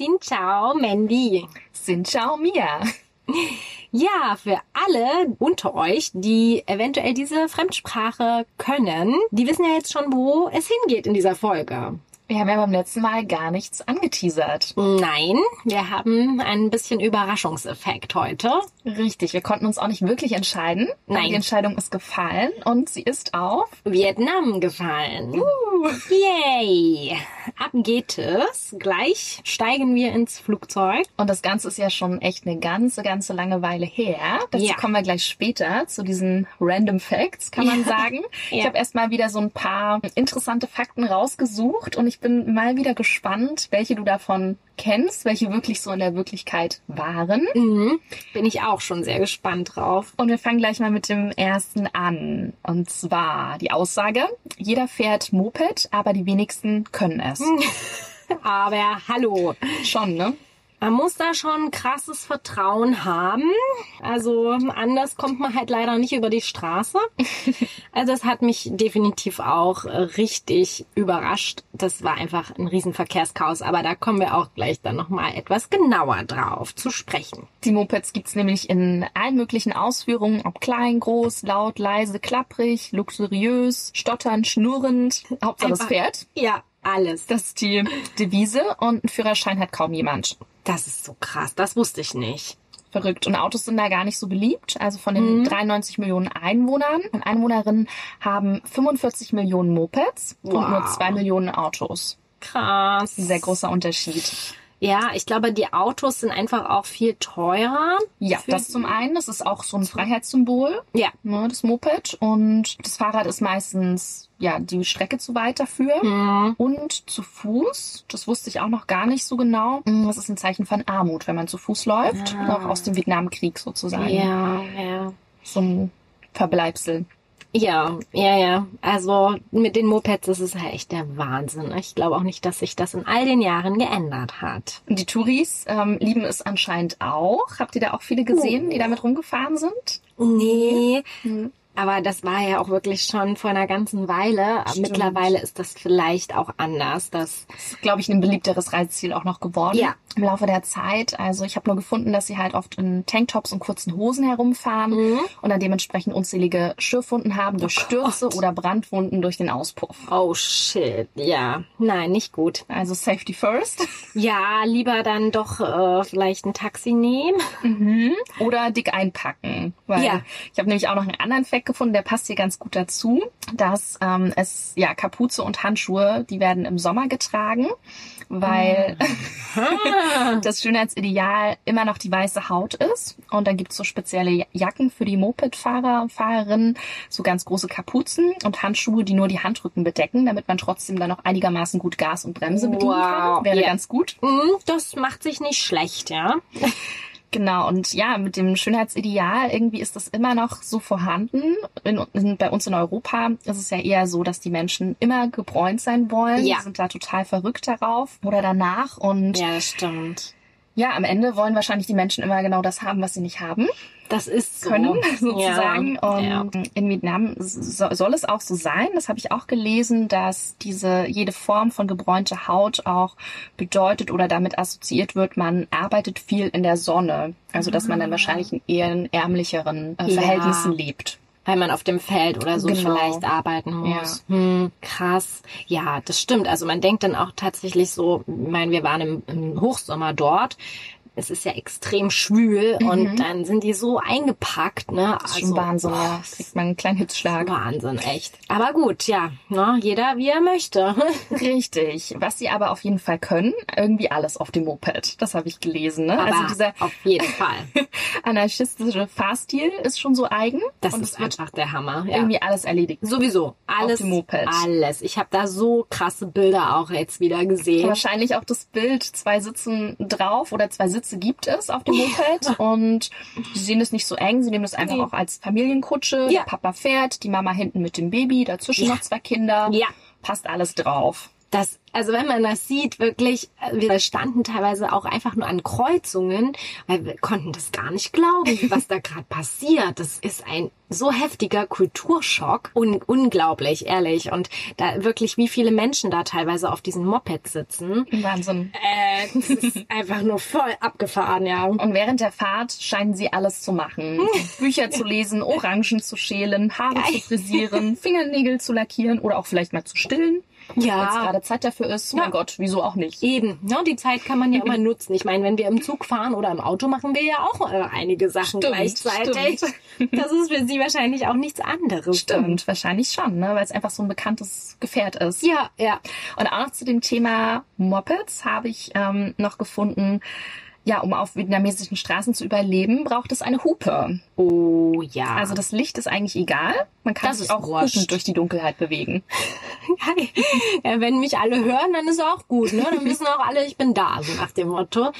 Xin ciao, Mandy. Xin ciao, Mia. Ja, für alle unter euch, die eventuell diese Fremdsprache können, die wissen ja jetzt schon, wo es hingeht in dieser Folge. Wir haben ja beim letzten Mal gar nichts angeteasert. Nein, wir haben ein bisschen Überraschungseffekt heute. Richtig, wir konnten uns auch nicht wirklich entscheiden. Nein. Die Entscheidung ist gefallen und sie ist auf. Vietnam gefallen. Uh. Yay! Ab geht es. Gleich steigen wir ins Flugzeug. Und das Ganze ist ja schon echt eine ganze, ganze lange Weile her. Dazu Ja. kommen wir gleich später zu diesen Random Facts, kann man Ja. sagen. Ich Ja. habe erstmal wieder so ein paar interessante Fakten rausgesucht und ich bin mal wieder gespannt, welche du davon kennst, welche wirklich so in der Wirklichkeit waren. Mhm. Bin ich auch schon sehr gespannt drauf. Und wir fangen gleich mal mit dem ersten an. Und zwar die Aussage, jeder fährt Moped, aber die wenigsten können es. Aber hallo. Schon, ne? Man muss da schon krasses Vertrauen haben. Also anders kommt man halt leider nicht über die Straße. Also das hat mich definitiv auch richtig überrascht. Das war einfach ein Riesenverkehrschaos. Aber da kommen wir auch gleich dann nochmal etwas genauer drauf zu sprechen. Die Mopeds gibt's nämlich in allen möglichen Ausführungen, ob klein, groß, laut, leise, klapprig, luxuriös, stotternd, schnurrend. Hauptsache es Einfach- fährt. Ja, alles. Das ist die Devise und einen Führerschein hat kaum jemand. Das ist so krass. Das wusste ich nicht. Verrückt. Und Autos sind da gar nicht so beliebt. Also von den 93 Millionen Einwohnern und Einwohnerinnen haben 45 Millionen Mopeds und Wow. nur 2 Millionen Autos. Krass. Ein sehr großer Unterschied. Ja, ich glaube, die Autos sind einfach auch viel teurer. Ja, das zum einen. Das ist auch so ein Freiheitssymbol, Ja. ne, das Moped. Und das Fahrrad ist meistens, ja, die Strecke zu weit dafür. Mhm. Und zu Fuß, das wusste ich auch noch gar nicht so genau. Das ist ein Zeichen von Armut, wenn man zu Fuß läuft. Ah. Auch aus dem Vietnamkrieg sozusagen. Ja, ja. So ein Verbleibsel. Ja, ja, ja. Also mit den Mopeds ist halt echt der Wahnsinn. Ich glaube auch nicht, dass sich das in all den Jahren geändert hat. Die Touris ähm, lieben es anscheinend auch. Habt ihr da auch viele gesehen, die damit rumgefahren sind? Nee. Mhm. Aber das war ja auch wirklich schon vor einer ganzen Weile. Stimmt. Mittlerweile ist das vielleicht auch anders. Das Das ist, glaube ich, ein beliebteres Reiseziel auch noch geworden. Ja. Im Laufe der Zeit. Also ich habe nur gefunden, dass sie halt oft in Tanktops und kurzen Hosen herumfahren Mhm. und dann dementsprechend unzählige Schürfwunden haben durch Oh Stürze Gott. oder Brandwunden durch den Auspuff. Oh shit, ja. Nein, nicht gut. Also Safety first. Ja, lieber dann doch äh, vielleicht ein Taxi nehmen. Mhm. Oder dick einpacken. Weil Ja. ich habe nämlich auch noch einen anderen Fact gefunden, der passt hier ganz gut dazu, dass ähm, es ja Kapuze und Handschuhe, die werden im Sommer getragen, weil das Schönheitsideal immer noch die weiße Haut ist. Und dann gibt's so spezielle Jacken für die Mopedfahrer und Fahrerinnen, so ganz große Kapuzen und Handschuhe, die nur die Handrücken bedecken, damit man trotzdem dann noch einigermaßen gut Gas und Bremse bedienen kann. Wow. Wäre Ja. ganz gut. Mm, Das macht sich nicht schlecht, ja. Genau, und ja, mit dem Schönheitsideal irgendwie ist das immer noch so vorhanden. In, in, bei uns in Europa ist es ja eher so, dass die Menschen immer gebräunt sein wollen. Ja. Die sind da total verrückt darauf oder danach. Und ja. Ja, das stimmt. Am Ende wollen wahrscheinlich die Menschen immer genau das haben, was sie nicht haben Das ist so. können, sozusagen. Ja, Und ja. in Vietnam so, soll es auch so sein, das habe ich auch gelesen, dass diese jede Form von gebräunter Haut auch bedeutet oder damit assoziiert wird, man arbeitet viel in der Sonne. Also dass man dann wahrscheinlich in eher ärmlicheren äh, Ah. Ja. Verhältnissen lebt. Weil man auf dem Feld oder so Genau. vielleicht arbeiten muss. Hm, krass. Ja, das stimmt. Also man denkt dann auch tatsächlich so, ich meine, wir waren im, im Hochsommer dort. Es ist ja extrem schwül und dann sind die so eingepackt, ne? Mhm. Das ist schon Wahnsinn, boah, ja. Kriegt man einen kleinen Hitzschlag. Wahnsinn, echt. Aber gut, ja, ne? jeder wie er möchte. Richtig. Was sie aber auf jeden Fall können, irgendwie alles auf dem Moped. Das habe ich gelesen. Ne? Aber also dieser auf jeden Fall. anarchistische Fahrstil ist schon so eigen. Das und ist einfach der Hammer. Ja. irgendwie alles erledigt. Sowieso. Alles. dem Moped. Alles. Ich habe da so krasse Bilder auch jetzt wieder gesehen. Wahrscheinlich auch das Bild, zwei sitzen drauf oder zwei Sitze gibt es auf dem Moped und sie sehen es nicht so eng, sie nehmen es einfach Nee. auch als Familienkutsche. Ja. Der Papa fährt, die Mama hinten mit dem Baby, dazwischen Ja. noch zwei Kinder. Ja. Passt alles drauf. Das, also wenn man das sieht, wirklich, wir standen teilweise auch einfach nur an Kreuzungen, weil wir konnten das gar nicht glauben, was da gerade passiert. Das ist ein so heftiger Kulturschock und unglaublich, ehrlich. Und da wirklich, wie viele Menschen da teilweise auf diesen Mopeds sitzen. Wahnsinn. Äh, das ist einfach nur voll abgefahren, ja. Und während der Fahrt scheinen sie alles zu machen. Bücher zu lesen, Orangen zu schälen, Haare zu frisieren, Fingernägel zu lackieren oder auch vielleicht mal zu stillen. Ja. Wenn es gerade Zeit dafür ist. Mein Gott, wieso auch nicht? Eben, ja, die Zeit kann man ja immer nutzen. Ich meine, wenn wir im Zug fahren oder im Auto machen wir ja auch äh, einige Sachen Stimmt, gleichzeitig. stimmt. Das ist für sie wahrscheinlich auch nichts anderes. Stimmt, wahrscheinlich schon, ne? weil es einfach so ein bekanntes Gefährt ist. Ja, ja. Und auch noch zu dem Thema Mopeds habe ich ähm, noch gefunden, ja, um auf vietnamesischen Straßen zu überleben, braucht es eine Hupe. Oh ja. Also das Licht ist eigentlich egal. Man kann Das sich auch hupend durch die Dunkelheit bewegen. ja, wenn mich alle hören, dann ist auch gut. Ne? Dann wissen auch alle, ich bin da, so nach dem Motto.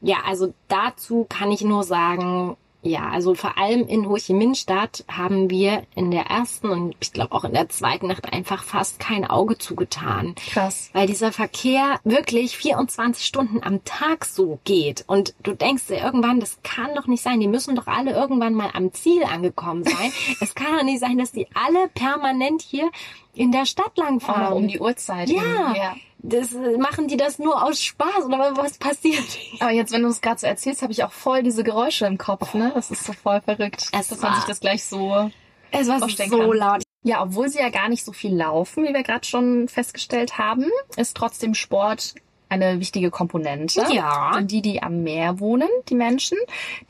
Ja, also dazu kann ich nur sagen, ja, also vor allem in Ho Chi Minh Stadt haben wir in der ersten und ich glaube auch in der zweiten Nacht einfach fast kein Auge zugetan. Krass. Weil dieser Verkehr wirklich 24 Stunden am Tag so geht. Und du denkst dir irgendwann, das kann doch nicht sein. Die müssen doch alle irgendwann mal am Ziel angekommen sein. es kann doch nicht sein, dass die alle permanent hier in der Stadt lang Auch noch fahren. um die Uhrzeit. Ja. ja. Das machen die das nur aus Spaß oder was passiert? Aber jetzt, wenn du es gerade so erzählst, habe ich auch voll diese Geräusche im Kopf, ne? Das ist so voll verrückt, Es dass man war- sich das gleich so Es war so kann. laut. Ja, obwohl sie ja gar nicht so viel laufen, wie wir gerade schon festgestellt haben, ist trotzdem Sport eine wichtige Komponente. Ja. Denn die, die am Meer wohnen, die Menschen,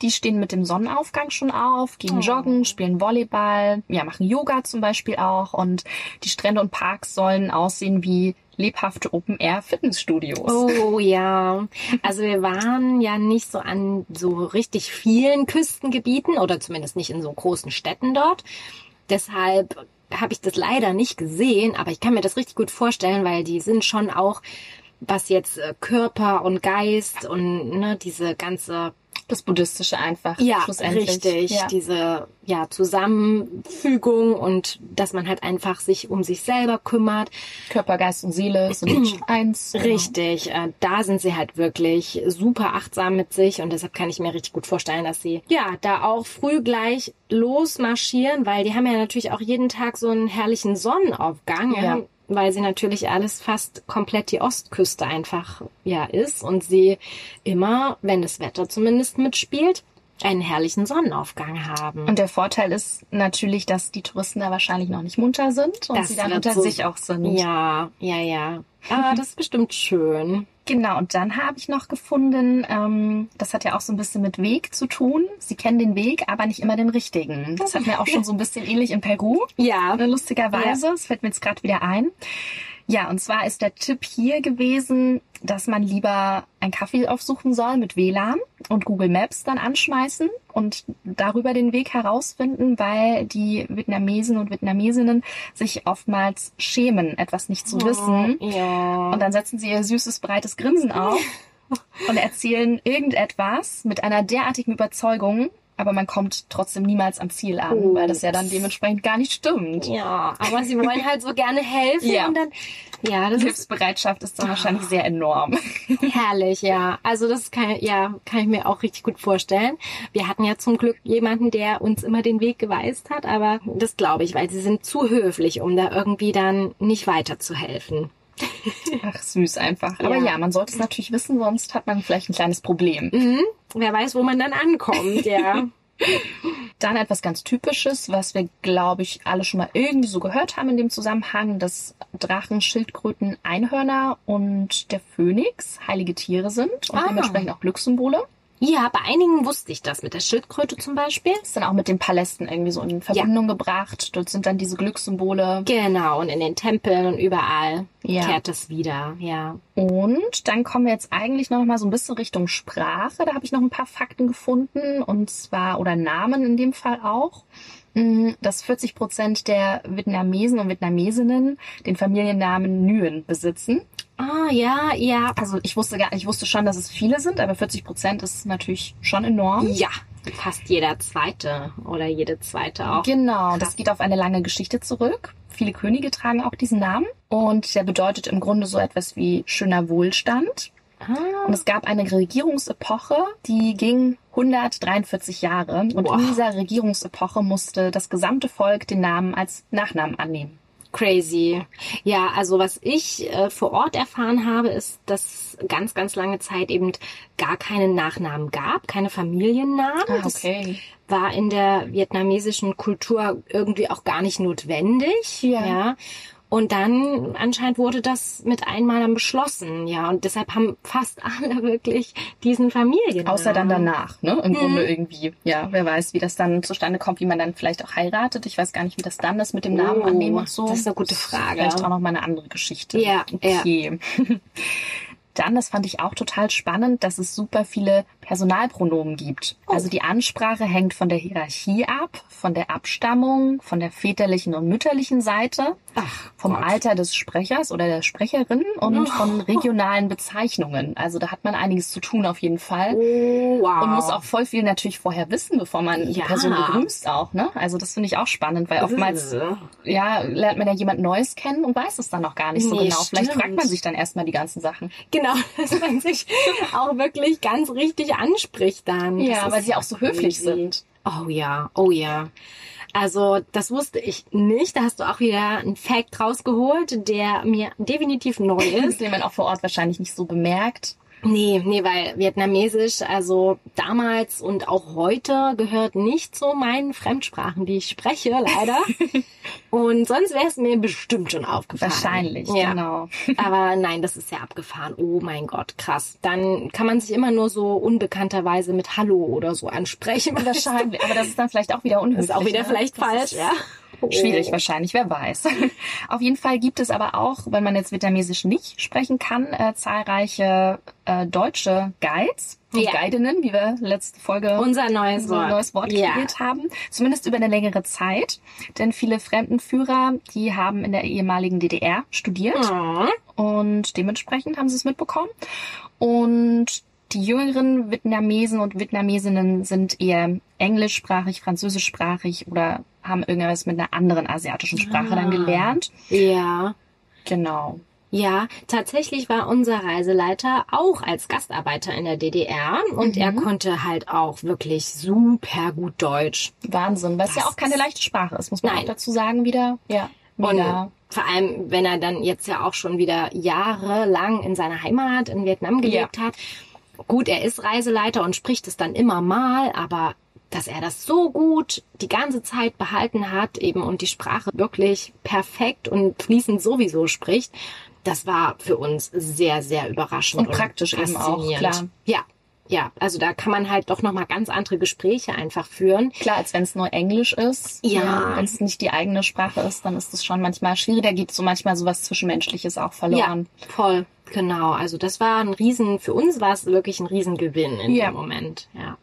die stehen mit dem Sonnenaufgang schon auf, gehen Oh. joggen, spielen Volleyball, ja, machen Yoga zum Beispiel auch und die Strände und Parks sollen aussehen wie lebhafte Open-Air-Fitnessstudios. Oh ja. Also wir waren ja nicht so an so richtig vielen Küstengebieten oder zumindest nicht in so großen Städten dort. Deshalb habe ich das leider nicht gesehen, aber ich kann mir das richtig gut vorstellen, weil die sind schon auch, was jetzt äh, Körper und Geist und ne, diese ganze Das Buddhistische einfach. Ja, schlussendlich. richtig. Ja. Diese ja, Zusammenfügung und dass man halt einfach sich um sich selber kümmert. Körper, Geist und Seele sind eins. Richtig. Äh, da sind sie halt wirklich super achtsam mit sich und deshalb kann ich mir richtig gut vorstellen, dass sie ja da auch früh gleich losmarschieren, weil die haben ja natürlich auch jeden Tag so einen herrlichen Sonnenaufgang. Ja. Weil sie natürlich alles fast komplett die Ostküste einfach ja ist und sie immer, wenn das Wetter zumindest mitspielt, einen herrlichen Sonnenaufgang haben. Und der Vorteil ist natürlich, dass die Touristen da wahrscheinlich noch nicht munter sind und Das sie dann unter so- sich auch sind. ja, ja, ja. Ah, das ist bestimmt schön. Genau, und dann habe ich noch gefunden, ähm, das hat ja auch so ein bisschen mit Weg zu tun. Sie kennen den Weg, aber nicht immer den richtigen. Das hat mir auch schon so ein bisschen ähnlich in Peru, Ja. ne, lustigerweise. Das fällt mir jetzt gerade wieder ein. Ja, und zwar ist der Tipp hier gewesen, dass man lieber einen Kaffee aufsuchen soll mit WLAN und Google Maps dann anschmeißen und darüber den Weg herausfinden, weil die Vietnamesen und Vietnamesinnen sich oftmals schämen, etwas nicht zu wissen. Oh, Ja. Und dann setzen sie ihr süßes, breites Grinsen auf und erzählen irgendetwas mit einer derartigen Überzeugung, aber man kommt trotzdem niemals am Ziel an, Oh. weil das ja dann dementsprechend gar nicht stimmt. Ja, aber sie wollen halt so gerne helfen Ja. und dann, ja, das Hilfsbereitschaft ist dann wahrscheinlich sehr enorm. herrlich, ja. Also das kann, ja, kann ich mir auch richtig gut vorstellen. Wir hatten ja zum Glück jemanden, der uns immer den Weg geweist hat, aber das glaube ich, weil sie sind zu höflich, um da irgendwie dann nicht weiterzuhelfen. Ach, süß einfach. Aber Ja. ja, man sollte es natürlich wissen, sonst hat man vielleicht ein kleines Problem. Mhm. Wer weiß, wo man dann ankommt, ja. Dann etwas ganz Typisches, was wir, glaube ich, alle schon mal irgendwie so gehört haben in dem Zusammenhang, dass Drachen, Schildkröten, Einhörner und der Phönix heilige Tiere sind und Ah. dementsprechend auch Glückssymbole. Ja, bei einigen wusste ich das mit der Schildkröte zum Beispiel. ist dann auch mit den Palästen irgendwie so in Verbindung gebracht. Dort sind dann diese Glückssymbole. Genau, und in den Tempeln und überall Ja. kehrt es wieder, ja. Und dann kommen wir jetzt eigentlich noch mal so ein bisschen Richtung Sprache. Da habe ich noch ein paar Fakten gefunden und zwar oder Namen in dem Fall auch. Mm, Dass 40 Prozent der Vietnamesen und Vietnamesinnen den Familiennamen Nguyen besitzen. Ah, ja, ja. Also ich wusste gar, ich wusste schon, dass es viele sind, aber 40 Prozent ist natürlich schon enorm. Ja, fast jeder zweite oder jede zweite auch. Genau, das geht auf eine lange Geschichte zurück. Viele Könige tragen auch diesen Namen. Und der bedeutet im Grunde so etwas wie schöner Wohlstand. Ah, Und es gab eine Regierungsepoche, die ging 143 Jahre. Und Wow. in dieser Regierungsepoche musste das gesamte Volk den Namen als Nachnamen annehmen. Crazy. Ja, also was ich äh, vor Ort erfahren habe, ist, dass ganz, ganz lange Zeit eben gar keinen Nachnamen gab, keine Familiennamen. Das war in der vietnamesischen Kultur irgendwie auch gar nicht notwendig. Ja. Und dann anscheinend wurde das mit einmal dann beschlossen, ja. Und deshalb haben fast alle wirklich diesen Familiennamen. Außer dann danach, ne? Im Mhm. Grunde irgendwie. Ja, wer weiß, wie das dann zustande kommt, wie man dann vielleicht auch heiratet. Ich weiß gar nicht, wie das dann ist mit dem Namen Oh, annehmen und so. das ist eine gute Frage. Vielleicht auch noch mal eine andere Geschichte. Ja, ja. okay. Dann, das fand ich auch total spannend, dass es super viele Personalpronomen gibt. Oh. Also die Ansprache hängt von der Hierarchie ab, von der Abstammung, von der väterlichen und mütterlichen Seite, Ach, vom Gott. Alter des Sprechers oder der Sprecherin und Oh. von regionalen Bezeichnungen. Also da hat man einiges zu tun auf jeden Fall. Oh, wow. Und muss auch voll viel natürlich vorher wissen, bevor man die Ja. Person begrüßt auch, ne? Also das finde ich auch spannend, weil oftmals, Äh. ja, lernt man ja jemand Neues kennen und weiß es dann noch gar nicht so Nee, genau. Vielleicht stimmt. fragt man sich dann erstmal die ganzen Sachen. Genau, dass man sich auch wirklich ganz richtig anspricht dann. Ja, weil sie auch so höflich sind. Oh ja, oh ja. Also das wusste ich nicht. Da hast du auch wieder einen Fact rausgeholt, der mir definitiv neu ist. Den man auch vor Ort wahrscheinlich nicht so bemerkt. Nee, nee, weil Vietnamesisch, also damals und auch heute gehört nicht zu meinen Fremdsprachen, die ich spreche, leider. und sonst wäre es mir bestimmt schon aufgefallen. Wahrscheinlich, ja. genau. Aber nein, das ist ja abgefahren. Oh mein Gott, krass. Dann kann man sich immer nur so unbekannterweise mit Hallo oder so ansprechen. Wahrscheinlich. Aber das ist dann vielleicht auch wieder unhöflich. Das ist auch wieder ne? vielleicht Das falsch, ja. Oh. Schwierig wahrscheinlich, wer weiß. Auf jeden Fall gibt es aber auch, wenn man jetzt Vietnamesisch nicht sprechen kann, äh, zahlreiche äh, deutsche Guides und Ja. Guidinnen, wie wir letzte Folge Unser neues Wort. neues Wort Ja. kreiert haben. Zumindest über eine längere Zeit. Denn viele Fremdenführer, die haben in der ehemaligen DDR studiert Oh. und dementsprechend haben sie es mitbekommen. Und die jüngeren Vietnamesen und Vietnamesinnen sind eher englischsprachig, französischsprachig oder haben irgendwas mit einer anderen asiatischen Sprache Ah. dann gelernt. Ja. Genau. Ja, tatsächlich war unser Reiseleiter auch als Gastarbeiter in der DDR und Mhm. er konnte halt auch wirklich super gut Deutsch. Wahnsinn, weil es ja Das auch keine leichte Sprache ist, muss man Nein. auch dazu sagen wieder. Ja, mega. Und vor allem, wenn er dann jetzt ja auch schon wieder jahrelang in seiner Heimat in Vietnam gelebt hat. Gut, er ist Reiseleiter und spricht es dann immer mal, aber dass er das so gut die ganze Zeit behalten hat eben und die Sprache wirklich perfekt und fließend sowieso spricht, das war für uns sehr, sehr überraschend. Und praktisch eben auch, klar. Ja, ja, also da kann man halt doch nochmal ganz andere Gespräche einfach führen. Klar, als wenn es nur Englisch ist. Ja. Wenn es nicht die eigene Sprache ist, dann ist es schon manchmal schwierig. Da geht so manchmal sowas Zwischenmenschliches auch verloren. Ja, voll, genau. Also das war ein Riesen, für uns war es wirklich ein Riesengewinn in Ja. dem Moment. Ja.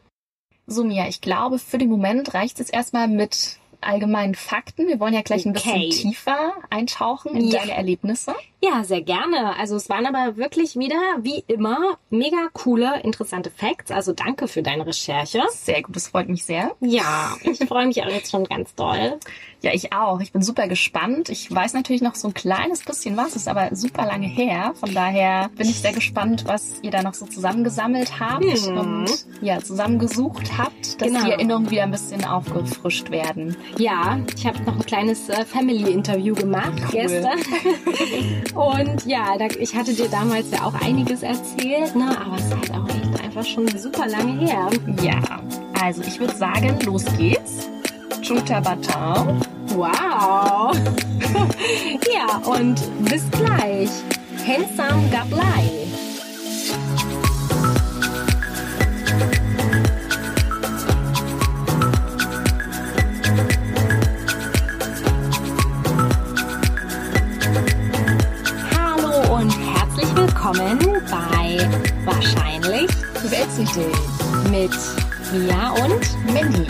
So, Mia, ich glaube, für den Moment reicht es erstmal mit allgemeinen Fakten. Wir wollen ja gleich ein Okay. bisschen tiefer eintauchen in Ja. deine Erlebnisse. Ja, sehr gerne. Also es waren aber wirklich wieder, wie immer, mega coole, interessante Facts. Also danke für deine Recherche. Sehr gut, das freut mich sehr. Ja, ich freue mich auch jetzt schon ganz doll. Ja, ich auch. Ich bin super gespannt. Ich weiß natürlich noch so ein kleines bisschen was, ist aber super lange her. Von daher bin ich sehr gespannt, was ihr da noch so zusammengesammelt habt Mhm. und ja, zusammengesucht habt, dass Genau. die Erinnerungen wieder ein bisschen aufgefrischt werden. Ja, ich habe noch ein kleines äh, Family-Interview gemacht Cool. gestern. Und ja, ich hatte dir damals ja auch einiges erzählt, ne? aber es ist halt auch echt einfach schon super lange her. Ja, also ich würde sagen, los geht's. Chuta Baton. Wow. ja, und bis gleich. Handsome Gablei. Willkommen bei Wahrscheinlich Wechselte. mit Mia und Mandy.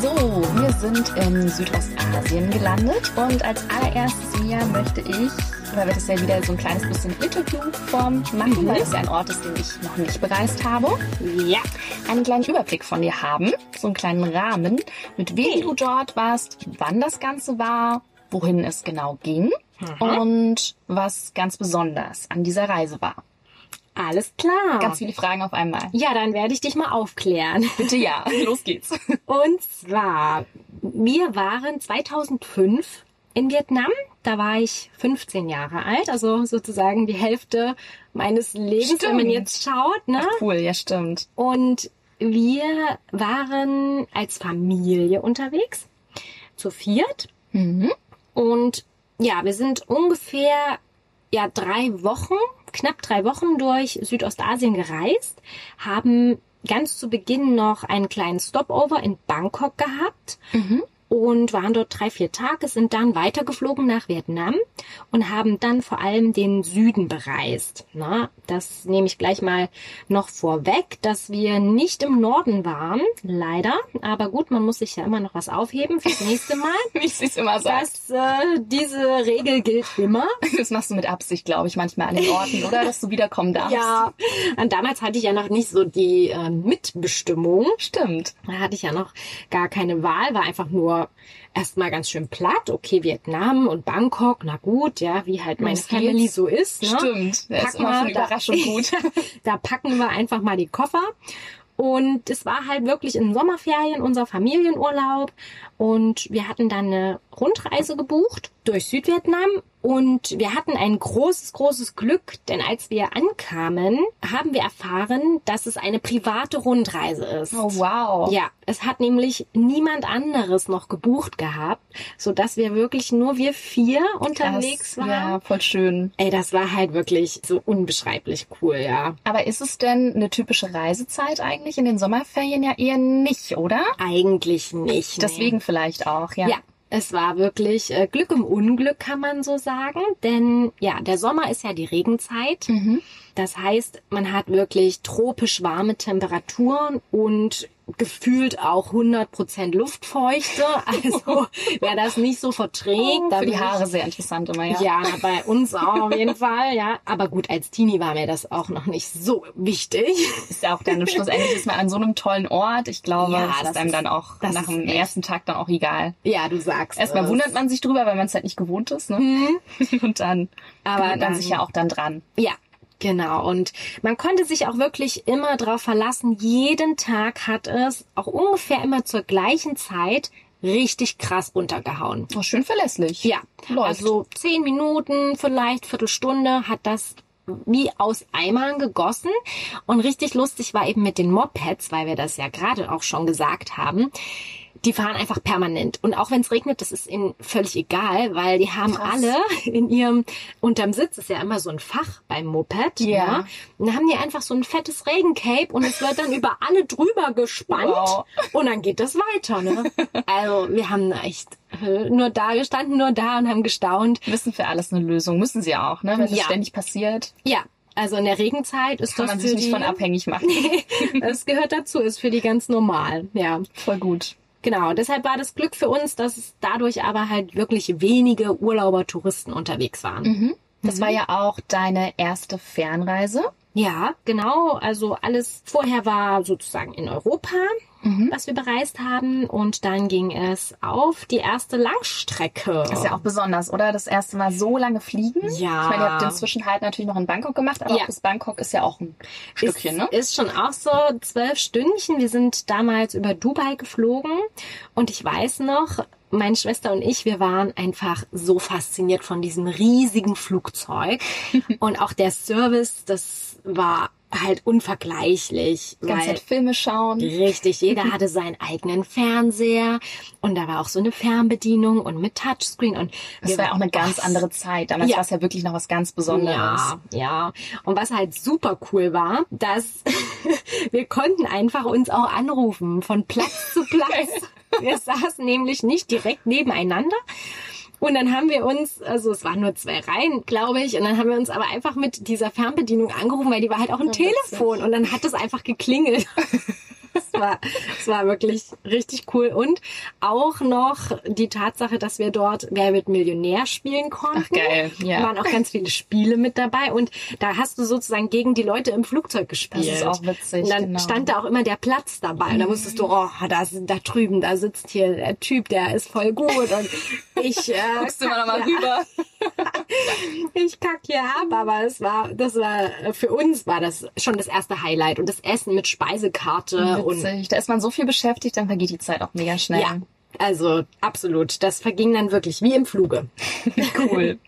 So, wir sind in Südostasien gelandet und als allererstes, Mia, möchte ich, weil wir das ja wieder so ein kleines bisschen Interviewform machen, Mhm. weil es ja ein Ort ist, den ich noch nicht bereist habe, ja, einen kleinen Überblick von dir haben, so einen kleinen Rahmen, mit wem du dort warst, wann das Ganze war, wohin es genau ging und was ganz besonders an dieser Reise war. Alles klar. Ganz viele Fragen auf einmal. ja, dann werde ich dich mal aufklären. Bitte ja, los geht's. Und zwar, wir waren 2005 in Vietnam. Da war ich 15 Jahre alt, also sozusagen die Hälfte meines Lebens, wenn man Stimmt. jetzt schaut. Ne? Cool, ja stimmt. Und wir waren als Familie unterwegs, zu viert. Mhm. Und ja, wir sind ungefähr ja drei Wochen, knapp drei Wochen durch Südostasien gereist, haben ganz zu Beginn noch einen kleinen Stopover in Bangkok gehabt und waren dort drei, vier Tage, sind dann weitergeflogen nach Vietnam und haben dann vor allem den Süden bereist. Na, das nehme ich gleich mal noch vorweg, dass wir nicht im Norden waren, leider. Aber gut, man muss sich ja immer noch was aufheben fürs nächste Mal. Wie sie es immer sagt. Das, äh, diese Regel gilt immer. Das machst du mit Absicht, glaube ich, manchmal an den Orten, oder? Dass du wiederkommen darfst. Ja, und damals hatte ich ja noch nicht so die äh, Mitbestimmung. Stimmt. Da hatte ich ja noch gar keine Wahl, war einfach nur erstmal ganz schön platt. Okay, Vietnam und Bangkok, na gut, ja, wie halt meine Family so ist. Ne? Stimmt. Ist Packen für eine wir da- Überraschung gut. da packen wir einfach mal die Koffer. Und es war halt wirklich in Sommerferien unser Familienurlaub. Und wir hatten dann eine Rundreise gebucht durch Südvietnam. Und wir hatten ein großes, großes Glück, denn als wir ankamen, haben wir erfahren, dass es eine private Rundreise ist. Oh, wow. Ja, es hat nämlich niemand anderes noch gebucht gehabt, so dass wir wirklich nur wir vier unterwegs Krass. waren. Ja, voll schön. Ey, das war halt wirklich so unbeschreiblich cool, ja. Aber ist es denn eine typische Reisezeit eigentlich in den Sommerferien ja eher nicht, oder? Eigentlich nicht. nee. Deswegen vielleicht auch, ja. Ja, es war wirklich äh, Glück im Unglück, kann man so sagen. Denn ja, der Sommer ist ja die Regenzeit. Mhm. Das heißt, man hat wirklich tropisch warme Temperaturen und gefühlt auch 100% Luftfeuchte. Also wer das nicht so verträgt, Oh, da für die Haare sehr interessant immer, ja. Ja, bei uns auch auf jeden Fall, ja. Aber gut, als Teenie war mir das auch noch nicht so wichtig. Ist ja auch dann schlussendlich ist man an so einem tollen Ort. Ich glaube, Ja, das das ist einem dann auch nach dem ersten Tag dann auch egal. Ja, du sagst Erstmal es. wundert man sich drüber, weil man es halt nicht gewohnt ist, ne? Und dann Aber gewöhnt man dann- sich ja auch dann dran. Ja, genau. Und man konnte sich auch wirklich immer darauf verlassen. Jeden Tag hat es auch ungefähr immer zur gleichen Zeit richtig krass runtergehauen. Oh, schön verlässlich. Ja, Läuft. also zehn Minuten, vielleicht Viertelstunde hat das wie aus Eimern gegossen. Und richtig lustig war eben mit den Mopeds, weil wir das ja gerade auch schon gesagt haben. Die fahren einfach permanent. Und auch wenn es regnet, das ist ihnen völlig egal, weil die haben Krass. alle in ihrem, unterm Sitz ist ja immer so ein Fach beim Moped. Ja. Ne? Und dann haben die einfach so ein fettes Regencape und es wird dann über alle drüber gespannt. Wow. Und dann geht das weiter, ne? Also, wir haben echt nur da gestanden, nur da und haben gestaunt. Wissen für alles eine Lösung. Müssen sie auch, ne? Wenn das Ja. ständig passiert, Ja, also in der Regenzeit ist kann das man sich nicht die, von abhängig machen. das gehört dazu, ist für die ganz normal, ja. Voll gut. Genau, deshalb war das Glück für uns, dass es dadurch aber halt wirklich wenige Urlauber, Touristen unterwegs waren. Das war ja auch deine erste Fernreise. Ja, genau. Also alles vorher war sozusagen in Europa, was wir bereist haben. Und dann ging es auf die erste Langstrecke. Das ist ja auch besonders, oder? Das erste Mal so lange fliegen. Ja. Ich meine, ihr habt den Zwischenhalt natürlich noch in Bangkok gemacht, aber Ja. bis Bangkok ist ja auch ein Stückchen, ist, ne? Ist schon auch so zwölf Stündchen. Wir sind damals über Dubai geflogen und ich weiß noch, meine Schwester und ich, wir waren einfach so fasziniert von diesem riesigen Flugzeug und auch der Service, das war halt unvergleichlich. Die ganze weil- Zeit Filme schauen. Richtig, jeder hatte seinen eigenen Fernseher und da war auch so eine Fernbedienung und mit Touchscreen und Das war ja auch eine ganz andere Zeit. Damals Ja. war es ja wirklich noch was ganz Besonderes. Ja, ja. Und was halt super cool war, dass wir konnten einfach uns auch anrufen von Platz zu Platz. Wir saßen nämlich nicht direkt nebeneinander. Und dann haben wir uns, also es waren nur zwei Reihen, glaube ich, und dann haben wir uns aber einfach mit dieser Fernbedienung angerufen, weil die war halt auch ein witzig. Telefon und dann hat es einfach geklingelt. Es war, es war wirklich richtig cool. Und auch noch die Tatsache, dass wir dort Wer wird Millionär spielen konnten. Ach, geil, ja. Da waren auch ganz viele Spiele mit dabei und da hast du sozusagen gegen die Leute im Flugzeug gespielt. Das ist auch witzig, Und dann genau. stand da auch immer der Platz dabei. Und da musstest du, oh, da, da drüben, da sitzt hier der Typ, der ist voll gut. Und ich, äh, Guckst du mal noch mal ja, rüber. ich kack hier ab, aber es war, das war, für uns war das schon das erste Highlight und das Essen mit Speisekarte und Witzig. Da ist man so viel beschäftigt, dann vergeht die Zeit auch mega schnell. ja, also absolut. Das verging dann wirklich wie im Fluge. Cool.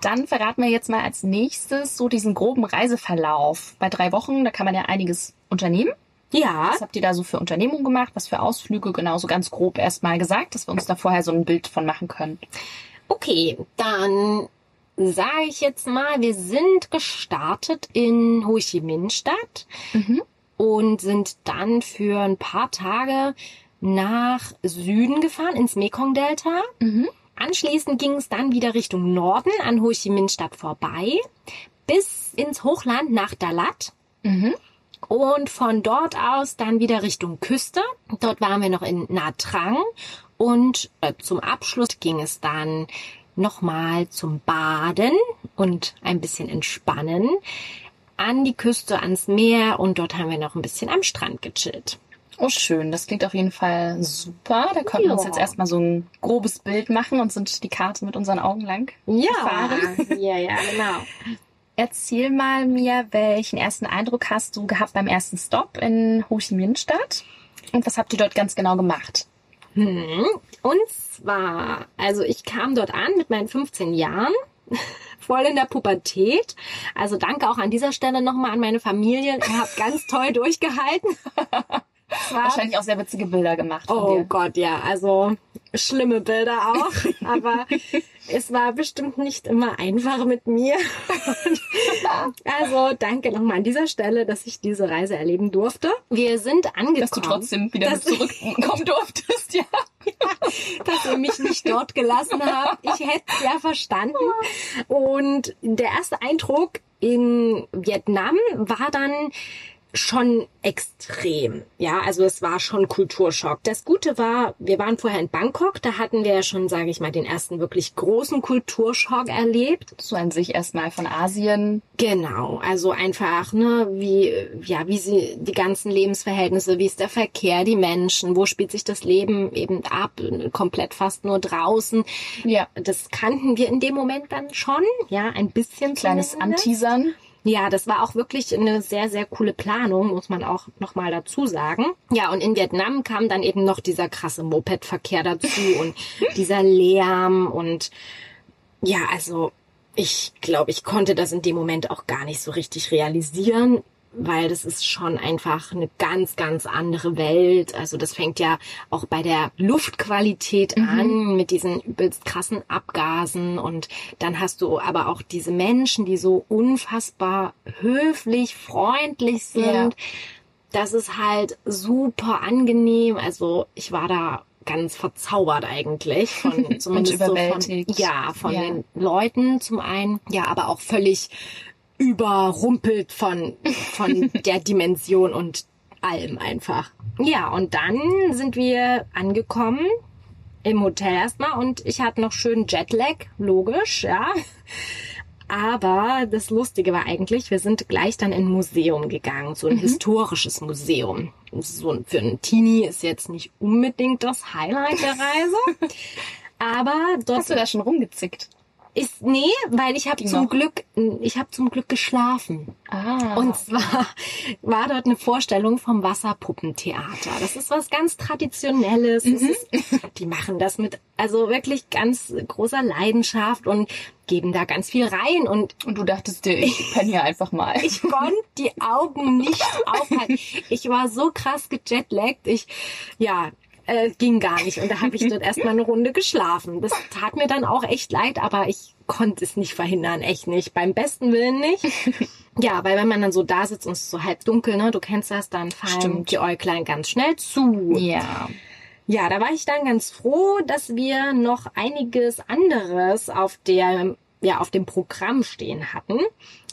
Dann verraten wir jetzt mal als nächstes so diesen groben Reiseverlauf. Bei drei Wochen, da kann man ja einiges unternehmen. Ja, Was habt ihr da so für Unternehmungen gemacht? Was für Ausflüge? Genau, so ganz grob erstmal gesagt, dass wir uns da vorher so ein Bild von machen können. Okay, dann sage ich jetzt mal, wir sind gestartet in Ho Chi Minh Stadt und sind dann für ein paar Tage nach Süden gefahren, ins Mekong-Delta. Anschließend ging es dann wieder Richtung Norden an Ho Chi Minh Stadt vorbei, bis ins Hochland nach Dalat. Und von dort aus dann wieder Richtung Küste. Dort waren wir noch in Nha Trang. Und äh, zum Abschluss ging es dann nochmal zum Baden und ein bisschen entspannen an die Küste, ans Meer. Und dort haben wir noch ein bisschen am Strand gechillt. Oh, schön. Das klingt auf jeden Fall super. Da konnten wir uns Ja. jetzt erstmal so ein grobes Bild machen und sind die Karte mit unseren Augen lang gefahren. ja, ja, genau. Erzähl mal mir, welchen ersten Eindruck hast du gehabt beim ersten Stop in Ho Chi Minh Stadt? Und was habt ihr dort ganz genau gemacht? Hm. Und zwar, also ich kam dort an mit meinen 15 Jahren, voll in der Pubertät. Also danke auch an dieser Stelle nochmal an meine Familie. Ihr habt ganz toll durchgehalten. Wahrscheinlich auch sehr witzige Bilder gemacht Oh dir. Gott, ja, also schlimme Bilder auch, aber es war bestimmt nicht immer einfach mit mir. also danke nochmal an dieser Stelle, dass ich diese Reise erleben durfte. Wir sind angekommen. Dass du trotzdem wieder zurückkommen durftest, ja. dass ihr mich nicht dort gelassen habt. Ich hätte es ja verstanden. Und der erste Eindruck in Vietnam war dann schon extrem. Ja, also es war schon Kulturschock. Das Gute war, wir waren vorher in Bangkok, da hatten wir ja schon, sage ich mal, den ersten wirklich großen Kulturschock erlebt. So an sich erstmal von Asien. Genau, also einfach, ne, wie, ja, wie sie, die ganzen Lebensverhältnisse, wie ist der Verkehr, die Menschen, wo spielt sich das Leben eben ab, komplett fast nur draußen. Ja. Das kannten wir in dem Moment dann schon, ja, ein bisschen Kleines zumindest. Anteasern. Ja, das war auch wirklich eine sehr, sehr coole Planung, muss man auch nochmal dazu sagen. Ja, und in Vietnam kam dann eben noch dieser krasse Moped-Verkehr dazu und dieser Lärm und ja, also ich glaube, ich konnte das in dem Moment auch gar nicht so richtig realisieren, weil das ist schon einfach eine ganz, ganz andere Welt. Also das fängt ja auch bei der Luftqualität an mit diesen übelst krassen Abgasen und dann hast du aber auch diese Menschen, die so unfassbar höflich, freundlich sind. Ja. Das ist halt super angenehm. Also ich war da ganz verzaubert eigentlich von zumindest so von, ja, von Ja. den Leuten zum einen, ja, aber auch völlig überrumpelt von, von der Dimension und allem einfach. Ja, und dann sind wir angekommen im Hotel erstmal und ich hatte noch schön Jetlag, logisch, ja. Aber das Lustige war eigentlich, wir sind gleich dann in ein Museum gegangen, so ein historisches Museum. So für einen Teenie ist jetzt nicht unbedingt das Highlight der Reise. Aber dort Hast du da schon rumgezickt? Ist nee, weil ich habe zum noch. Glück ich habe zum Glück geschlafen. Ah. Und zwar war dort eine Vorstellung vom Wasserpuppentheater. Das ist was ganz Traditionelles. Es ist, die machen das mit also wirklich ganz großer Leidenschaft und geben da ganz viel rein. Und Und du dachtest dir, ich penne hier einfach mal. ich konnte die Augen nicht aufhalten. Ich war so krass gejetlaggt. Ich, ja, äh, ging gar nicht. Und da habe ich dort erstmal eine Runde geschlafen. Das tat mir dann auch echt leid, aber ich konnte es nicht verhindern, echt nicht. Beim besten Willen nicht. Ja, weil wenn man dann so da sitzt und es ist so halb dunkel, ne, du kennst das, dann fallen Stimmt. die Äuglein ganz schnell zu. ja. Ja, da war ich dann ganz froh, dass wir noch einiges anderes auf der, ja, auf dem Programm stehen hatten.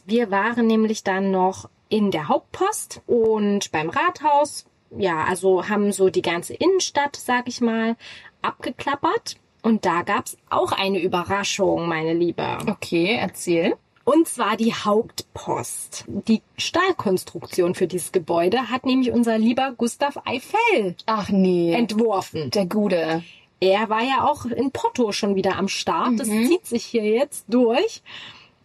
Wir waren nämlich dann noch in der Hauptpost und beim Rathaus. Ja, also haben so die ganze Innenstadt, sag ich mal, abgeklappert. Und da gab's auch eine Überraschung, meine Liebe. Okay, erzähl. Und zwar die Hauptpost. Die Stahlkonstruktion für dieses Gebäude hat nämlich unser lieber Gustav Eiffel Ach nee. entworfen. der Gude. er war ja auch in Porto schon wieder am Start. Das zieht sich hier jetzt durch.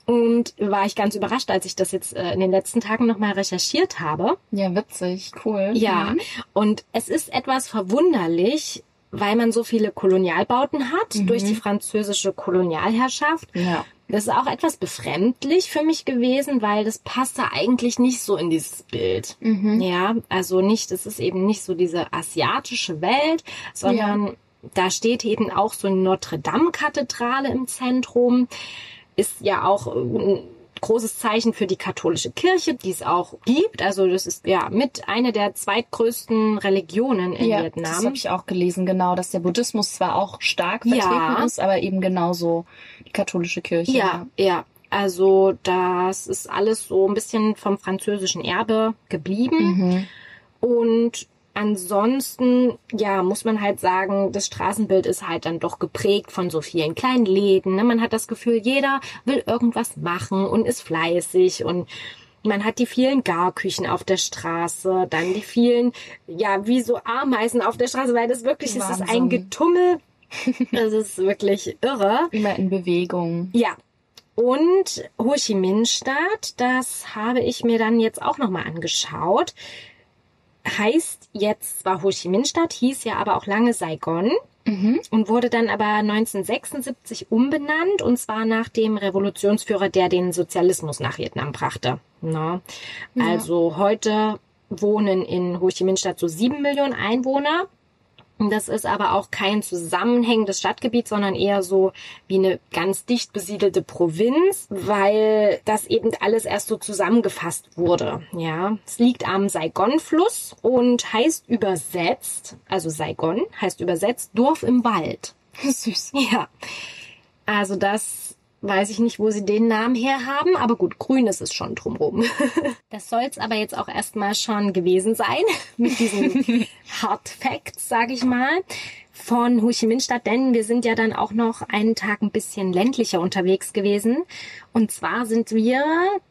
Und war ich ganz überrascht, als ich das jetzt äh, in den letzten Tagen nochmal recherchiert habe. Ja, witzig, cool. Ja, Mhm. und es ist etwas verwunderlich, weil man so viele Kolonialbauten hat durch die französische Kolonialherrschaft. Ja. Das ist auch etwas befremdlich für mich gewesen, weil das passte eigentlich nicht so in dieses Bild. Ja, also nicht, es ist eben nicht so diese asiatische Welt, sondern da steht eben auch so eine Notre-Dame-Kathedrale im Zentrum. Ist ja auch ein großes Zeichen für die katholische Kirche, die es auch gibt. Also das ist ja mit eine der zweitgrößten Religionen in Ja, das Vietnam. habe ich auch gelesen, genau, dass der Buddhismus zwar auch stark Ja. vertreten ist, aber eben genauso die katholische Kirche. Ja, ja. Also das ist alles so ein bisschen vom französischen Erbe geblieben. Mhm. Und ansonsten, ja, muss man halt sagen, das Straßenbild ist halt dann doch geprägt von so vielen kleinen Läden. Ne? Man hat das Gefühl, jeder will irgendwas machen und ist fleißig und man hat die vielen Garküchen auf der Straße, dann die vielen, ja, wie so Ameisen auf der Straße, weil das wirklich, es ist ein Wahnsinn. Getummel. Das ist wirklich irre. Immer in Bewegung. Ja. Und Ho Chi Minh Stadt, das habe ich mir dann jetzt auch nochmal angeschaut. Heißt jetzt zwar Ho Chi Minh Stadt, hieß ja aber auch lange Saigon und wurde dann aber 1976 umbenannt und zwar nach dem Revolutionsführer, der den Sozialismus nach Vietnam brachte. Na, Also heute wohnen in Ho Chi Minh Stadt so sieben Millionen Einwohner. Das ist aber auch kein zusammenhängendes Stadtgebiet, sondern eher so wie eine ganz dicht besiedelte Provinz, weil das eben alles erst so zusammengefasst wurde. Ja, es liegt am Saigon-Fluss und heißt übersetzt, also Saigon heißt übersetzt Dorf im Wald. Süß. Ja, also das weiß ich nicht, wo sie den Namen her haben, aber gut, grün ist es schon drumrum. Das soll es aber jetzt auch erstmal schon gewesen sein mit diesen Hard Facts, sage ich mal, von Ho Chi Minh Stadt, denn wir sind ja dann auch noch einen Tag ein bisschen ländlicher unterwegs gewesen. Und zwar sind wir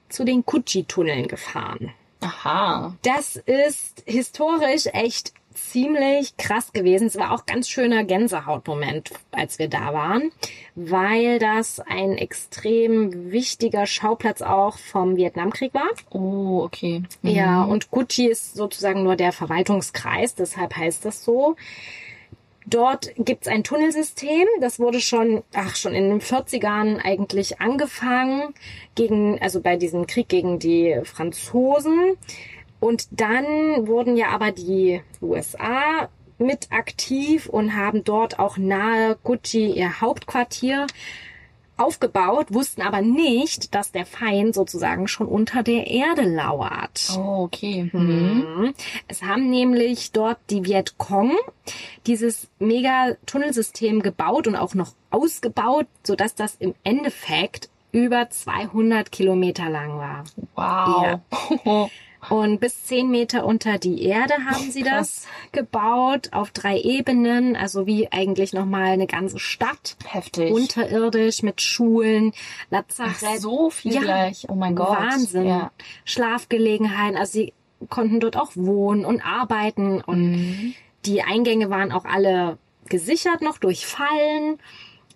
zu den Kuchi-Tunneln gefahren. Aha. Das ist historisch echt ziemlich krass gewesen. Es war auch ganz schöner Gänsehautmoment, als wir da waren, weil das ein extrem wichtiger Schauplatz auch vom Vietnamkrieg war. Oh, okay. Ja, und Gucci ist sozusagen nur der Verwaltungskreis, deshalb heißt das so. Dort gibt's ein Tunnelsystem, das wurde schon, ach, schon in den 40ern eigentlich angefangen, gegen, also bei diesem Krieg gegen die Franzosen. Und dann wurden ja aber die USA mit aktiv und haben dort auch nahe Gucci ihr Hauptquartier aufgebaut, wussten aber nicht, dass der Feind sozusagen schon unter der Erde lauert. Oh, okay. Mhm. Mhm. Es haben nämlich dort die Vietcong dieses Mega-Tunnelsystem gebaut und auch noch ausgebaut, sodass das im Endeffekt über 200 Kilometer lang war. Wow. Und bis 10 Meter unter die Erde haben sie das gebaut, auf drei Ebenen, also wie eigentlich nochmal eine ganze Stadt. Heftig. Unterirdisch mit Schulen, Ach, Lazarett. so viel Ja, gleich. Oh mein Gott. Wahnsinn. Ja. Schlafgelegenheiten, also sie konnten dort auch wohnen und arbeiten und Mhm. die Eingänge waren auch alle gesichert noch durch Fallen.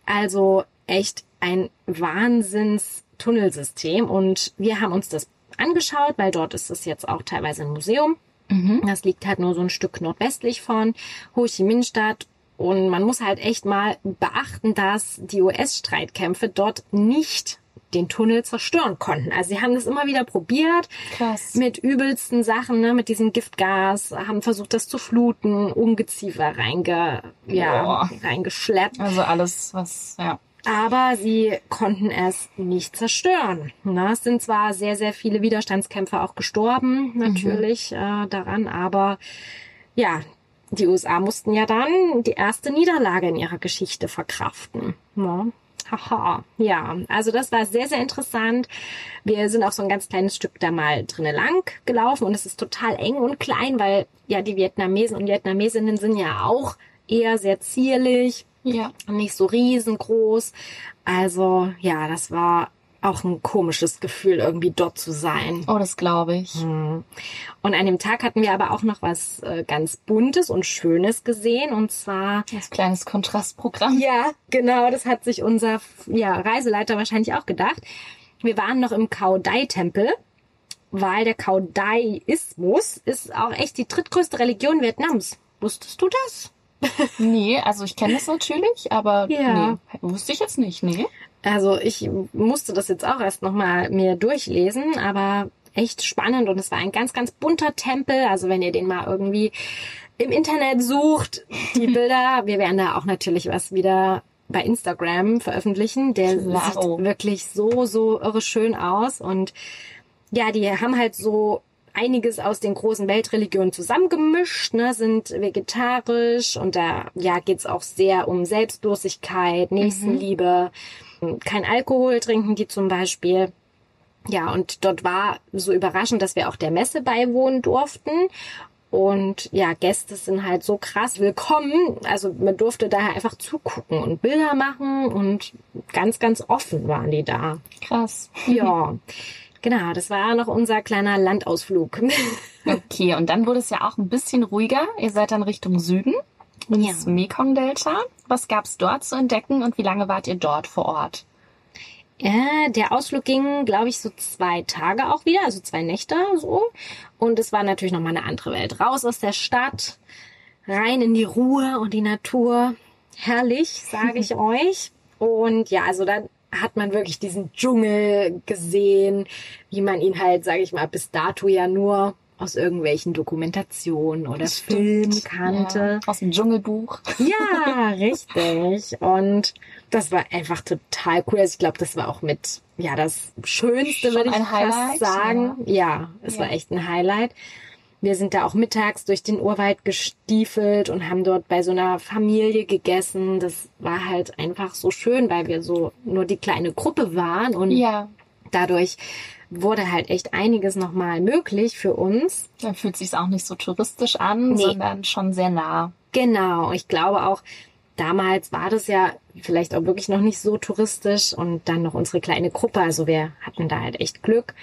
Also echt ein Wahnsinns-Tunnelsystem und wir haben uns das angeschaut, weil dort ist es jetzt auch teilweise ein Museum. Das liegt halt nur so ein Stück nordwestlich von Ho Chi Minh Stadt. Und man muss halt echt mal beachten, dass die US-Streitkrämpfe dort nicht den Tunnel zerstören konnten. Also sie haben das immer wieder probiert Krass. mit übelsten Sachen, ne, mit diesem Giftgas, haben versucht, das zu fluten, Ungeziefer reinge, ja, Boah. reingeschleppt. Also alles, was, ja. Aber sie konnten es nicht zerstören. Na, es sind zwar sehr, sehr viele Widerstandskämpfer auch gestorben, natürlich äh, daran, aber ja, die USA mussten ja dann die erste Niederlage in ihrer Geschichte verkraften. Ja. Haha, ja, also das war sehr, sehr interessant. Wir sind auch so ein ganz kleines Stück da mal drinnen lang gelaufen und es ist total eng und klein, weil ja die Vietnamesen und Vietnamesinnen sind ja auch eher sehr zierlich, Ja. nicht so riesengroß. Also ja, das war auch ein komisches Gefühl, irgendwie dort zu sein. Oh, das glaube ich. Und an dem Tag hatten wir aber auch noch was äh, ganz Buntes und Schönes gesehen. Und zwar, Das kleines Kontrastprogramm. ja, genau, das hat sich unser ja, Reiseleiter wahrscheinlich auch gedacht. Wir waren noch im Kaodai-Tempel, weil der Kaodaiismus ist auch echt die drittgrößte Religion Vietnams. Wusstest du das? Nee, also ich kenne das natürlich, aber Ja. nee, wusste ich jetzt nicht, nee. Also ich musste das jetzt auch erst nochmal mir durchlesen, aber echt spannend und es war ein ganz, ganz bunter Tempel. Also wenn ihr den mal irgendwie im Internet sucht, die Bilder, wir werden da auch natürlich was wieder bei Instagram veröffentlichen. Der Klaro. sieht wirklich so, so irre schön aus und ja, die haben halt so einiges aus den großen Weltreligionen zusammengemischt, ne, sind vegetarisch und da ja geht's auch sehr um Selbstlosigkeit, Nächstenliebe. Kein Alkohol trinken die zum Beispiel. Ja, und dort war so überraschend, dass wir auch der Messe beiwohnen durften. Und ja, Gäste sind halt so krass willkommen. Also man durfte daher einfach zugucken und Bilder machen und ganz, ganz offen waren die da. Krass. Ja, genau, das war noch unser kleiner Landausflug. Okay, und dann wurde es ja auch ein bisschen ruhiger. Ihr seid dann Richtung Süden, ins Ja. Mekong-Delta. Was gab's dort zu entdecken und wie lange wart ihr dort vor Ort? Ja, der Ausflug ging, glaube ich, so zwei Tage auch wieder, also zwei Nächte so. Und es war natürlich nochmal eine andere Welt. Raus aus der Stadt, rein in die Ruhe und die Natur. Herrlich, sage ich euch. Und ja, also da hat man wirklich diesen Dschungel gesehen, wie man ihn halt, sage ich mal, bis dato ja nur aus irgendwelchen Dokumentationen oder Filmen kannte. Ja, aus dem Dschungelbuch. Ja, richtig. Und das war einfach total cool. Also ich glaube, das war auch mit, ja, das Schönste, Schon würde ich fast Highlight, sagen. Ja, es Ja. war echt ein Highlight. Wir sind da auch mittags durch den Urwald gestiefelt und haben dort bei so einer Familie gegessen. Das war halt einfach so schön, weil wir so nur die kleine Gruppe waren und Ja. dadurch wurde halt echt einiges nochmal möglich für uns. Dann fühlt sich's auch nicht so touristisch an, Nee. sondern schon sehr nah. Genau, ich glaube auch, damals war das ja vielleicht auch wirklich noch nicht so touristisch und dann noch unsere kleine Gruppe. Also wir hatten da halt echt Glück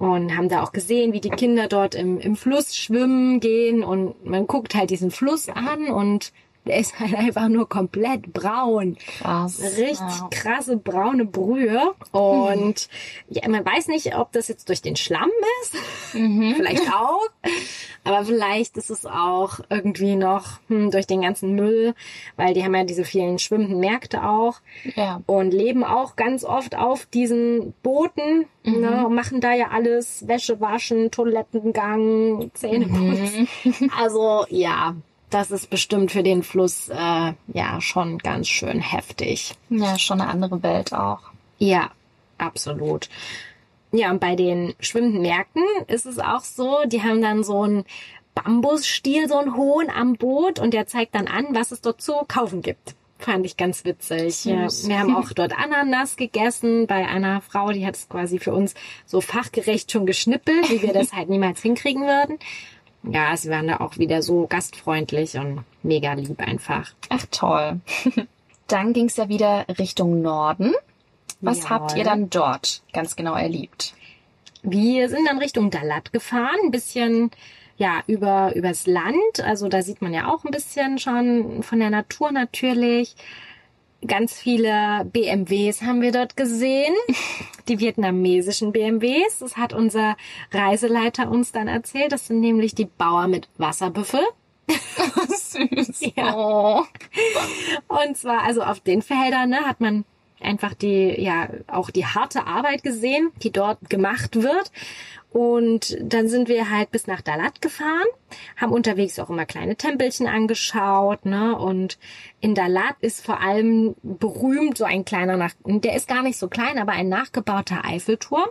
und haben da auch gesehen, wie die Kinder dort im, im Fluss schwimmen gehen. Und man guckt halt diesen Fluss an und der ist halt einfach nur komplett braun. Krass. Richtig Ja. krasse braune Brühe. Und ja, man weiß nicht, ob das jetzt durch den Schlamm ist. vielleicht auch. Aber vielleicht ist es auch irgendwie noch hm, durch den ganzen Müll, weil die haben ja diese vielen schwimmenden Märkte auch Ja. und leben auch ganz oft auf diesen Booten ne, und machen da ja alles, Wäsche waschen, Toilettengang, Zähne putzen. Also ja, das ist bestimmt für den Fluss äh, ja schon ganz schön heftig. Ja, schon eine andere Welt auch. Ja, absolut. Ja, und bei den schwimmenden Märkten ist es auch so, die haben dann so einen Bambusstiel, so einen hohen am Boot und der zeigt dann an, was es dort zu kaufen gibt. Fand ich ganz witzig. Ja, wir haben auch dort Ananas gegessen bei einer Frau, die hat es quasi für uns so fachgerecht schon geschnippelt, wie wir das halt niemals hinkriegen würden. Ja, sie waren da auch wieder so gastfreundlich und mega lieb einfach. Ach toll. Dann ging's ja wieder Richtung Norden. Was Jawohl. habt ihr dann dort ganz genau erlebt? Wir sind dann Richtung Dalat gefahren, ein bisschen ja über übers Land. Also da sieht man ja auch ein bisschen schon von der Natur natürlich. Ganz viele BMWs haben wir dort gesehen, die vietnamesischen BMWs. Das hat unser Reiseleiter uns dann erzählt. Das sind nämlich die Bauer mit Wasserbüffel. Süß. Ja. Oh. Und zwar also auf den Feldern ne, hat man einfach die, ja, auch die harte Arbeit gesehen, die dort gemacht wird. Und dann sind wir halt bis nach Dalat gefahren, haben unterwegs auch immer kleine Tempelchen angeschaut, ne? Und in Dalat ist vor allem berühmt so ein kleiner, nach der ist gar nicht so klein, aber ein nachgebauter Eiffelturm.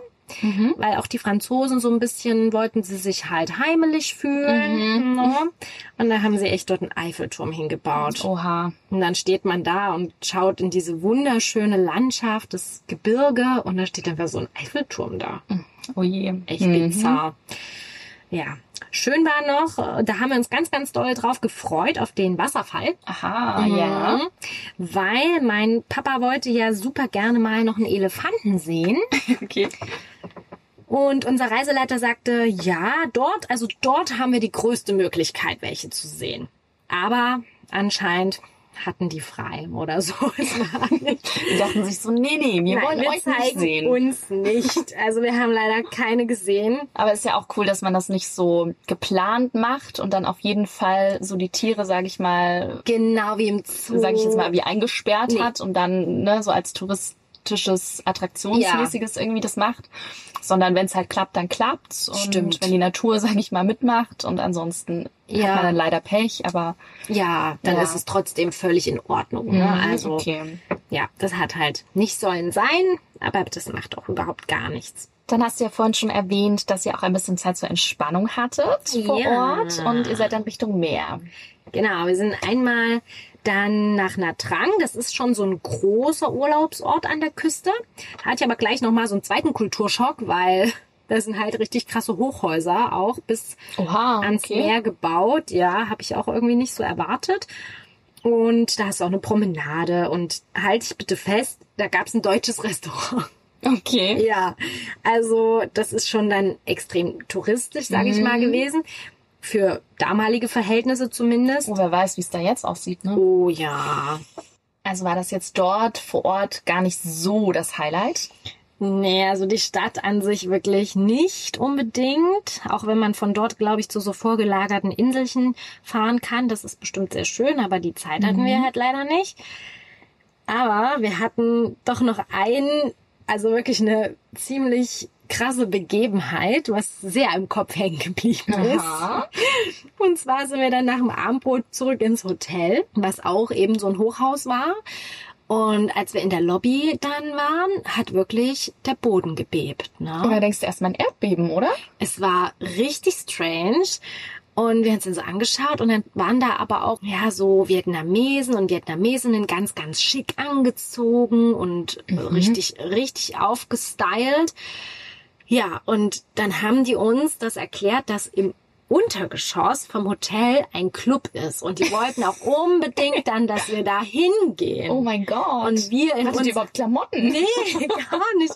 Weil auch die Franzosen so ein bisschen wollten sie sich halt heimelig fühlen. Ne? Und da haben sie echt dort einen Eiffelturm hingebaut. Oha. Und dann steht man da und schaut in diese wunderschöne Landschaft, das Gebirge und da steht einfach so ein Eiffelturm da. Oh je. Echt Mhm. bizarr. Ja, schön war noch, da haben wir uns ganz, ganz doll drauf gefreut auf den Wasserfall. Aha, ja. Mhm. Weil mein Papa wollte ja super gerne mal noch einen Elefanten sehen. Okay. Und unser Reiseleiter sagte, ja, dort, also dort haben wir die größte Möglichkeit, welche zu sehen. Aber anscheinend hatten die frei oder so. Die dachten sich so, nee, nee, wir Nein, wollen wir euch nicht sehen. uns nicht. Also wir haben leider keine gesehen. Aber ist ja auch cool, dass man das nicht so geplant macht und dann auf jeden Fall so die Tiere, sage ich mal, Genau wie im Zoo. sage ich jetzt mal, wie eingesperrt Nee. hat und dann ne, so als touristisches, attraktionsmäßiges irgendwie das macht. Sondern wenn es halt klappt, dann klappt's. Und Stimmt. wenn die Natur, sage ich mal, mitmacht und ansonsten Ja. hat man dann leider Pech, aber Ja, dann Ja. ist es trotzdem völlig in Ordnung. Ne? Mhm, Also okay. ja, das hat halt nicht sollen sein, aber das macht auch überhaupt gar nichts. Dann hast du ja vorhin schon erwähnt, dass ihr auch ein bisschen Zeit zur Entspannung hattet vor Ja. Ort und ihr seid dann Richtung Meer. Genau, wir sind einmal dann nach Natrang. Das ist schon so ein großer Urlaubsort an der Küste. Da hatte ich aber gleich nochmal so einen zweiten Kulturschock, weil das sind halt richtig krasse Hochhäuser auch bis Oha, ans Meer gebaut. Ja, habe ich auch irgendwie nicht so erwartet. Und da hast du auch eine Promenade und halt dich bitte fest, da gab's ein deutsches Restaurant. Okay. Ja, also das ist schon dann extrem touristisch, sage ich mal, gewesen. Für damalige Verhältnisse zumindest. Oh, wer weiß, wie es da jetzt aussieht, ne? Oh ja. Also war das jetzt dort vor Ort gar nicht so das Highlight? Nee, also die Stadt an sich wirklich nicht unbedingt. Auch wenn man von dort, glaube ich, zu so vorgelagerten Inselchen fahren kann. Das ist bestimmt sehr schön, aber die Zeit hatten wir halt leider nicht. Aber wir hatten doch noch einen, also wirklich eine ziemlich krasse Begebenheit, was sehr im Kopf hängen geblieben ist. Und zwar sind wir dann nach dem Abendbrot zurück ins Hotel, was auch eben so ein Hochhaus war. Und als wir in der Lobby dann waren, hat wirklich der Boden gebebt. Ne? Oder denkst du erstmal ein Erdbeben, oder? Es war richtig strange. Und wir haben uns dann so angeschaut und dann waren da aber auch, ja, so Vietnamesen und Vietnamesinnen ganz, ganz schick angezogen und richtig, richtig aufgestylt. Ja, und dann haben die uns das erklärt, dass im Untergeschoss vom Hotel ein Club ist und die wollten auch unbedingt dann, dass wir da hingehen. Oh mein Gott. Und wir in Hattet uns- ihr überhaupt Klamotten? Nee, gar nicht.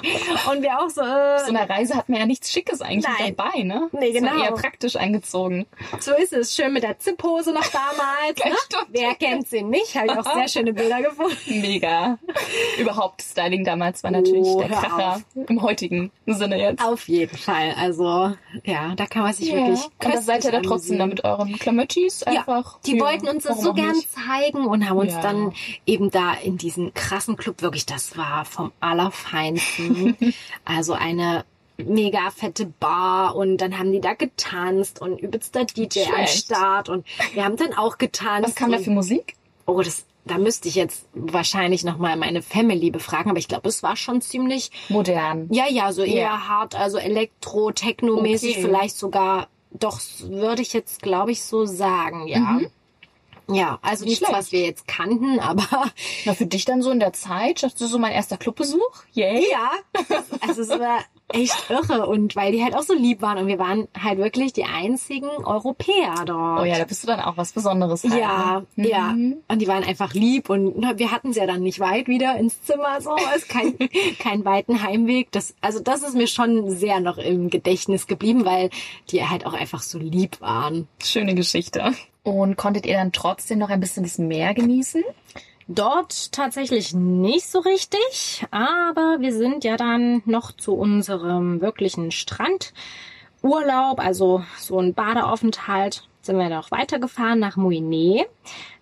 Und wir auch so, äh, So einer Reise hat man ja nichts Schickes eigentlich Nein. dabei, ne? Nee, Ist man genau. eher praktisch eingezogen. So ist es. Schön mit der Zipphose noch damals. Ja, Ne? Wer kennt sie nicht? Habe ich auch sehr schöne Bilder gefunden. Mega. Überhaupt Styling damals war natürlich Oh, der Kracher im heutigen Sinne jetzt. Auf jeden Fall. Also, ja, da kann man sich wirklich Seid ihr da trotzdem da mit euren Klamöttis einfach. Ja, die Ja, wollten uns das so gern nicht? zeigen und haben uns Ja. dann eben da in diesen krassen Club wirklich, das war vom Allerfeinsten. also eine mega fette Bar und dann haben die da getanzt und übelster DJ am Schlecht. Start und wir haben dann auch getanzt. Was kam da für Musik? Oh, das, da müsste ich jetzt wahrscheinlich nochmal meine Family befragen, aber ich glaube, es war schon ziemlich, Modern. ja, ja, so eher hart, also Elektro, Techno-mäßig, Okay. vielleicht sogar, doch, würde ich jetzt, glaube ich, so sagen, ja. Ja, also Nicht nichts, schlecht. was wir jetzt kannten, aber Na, für dich dann so in der Zeit, dachtest du so mein erster Clubbesuch? Yay. ja, also es war echt irre und weil die halt auch so lieb waren und wir waren halt wirklich die einzigen Europäer dort. Oh ja, da bist du dann auch was Besonderes. halt, Ja, ne? ja. Mhm. Und die waren einfach lieb und wir hatten es ja dann nicht weit wieder ins Zimmer, so ist kein, kein weiten Heimweg. Das, also das ist mir schon sehr noch im Gedächtnis geblieben, weil die halt auch einfach so lieb waren. Schöne Geschichte. Und konntet ihr dann trotzdem noch ein bisschen das Meer genießen? Dort tatsächlich nicht so richtig, aber wir sind ja dann noch zu unserem wirklichen Strandurlaub, also so ein Badeaufenthalt, sind wir noch weitergefahren nach Mouinet.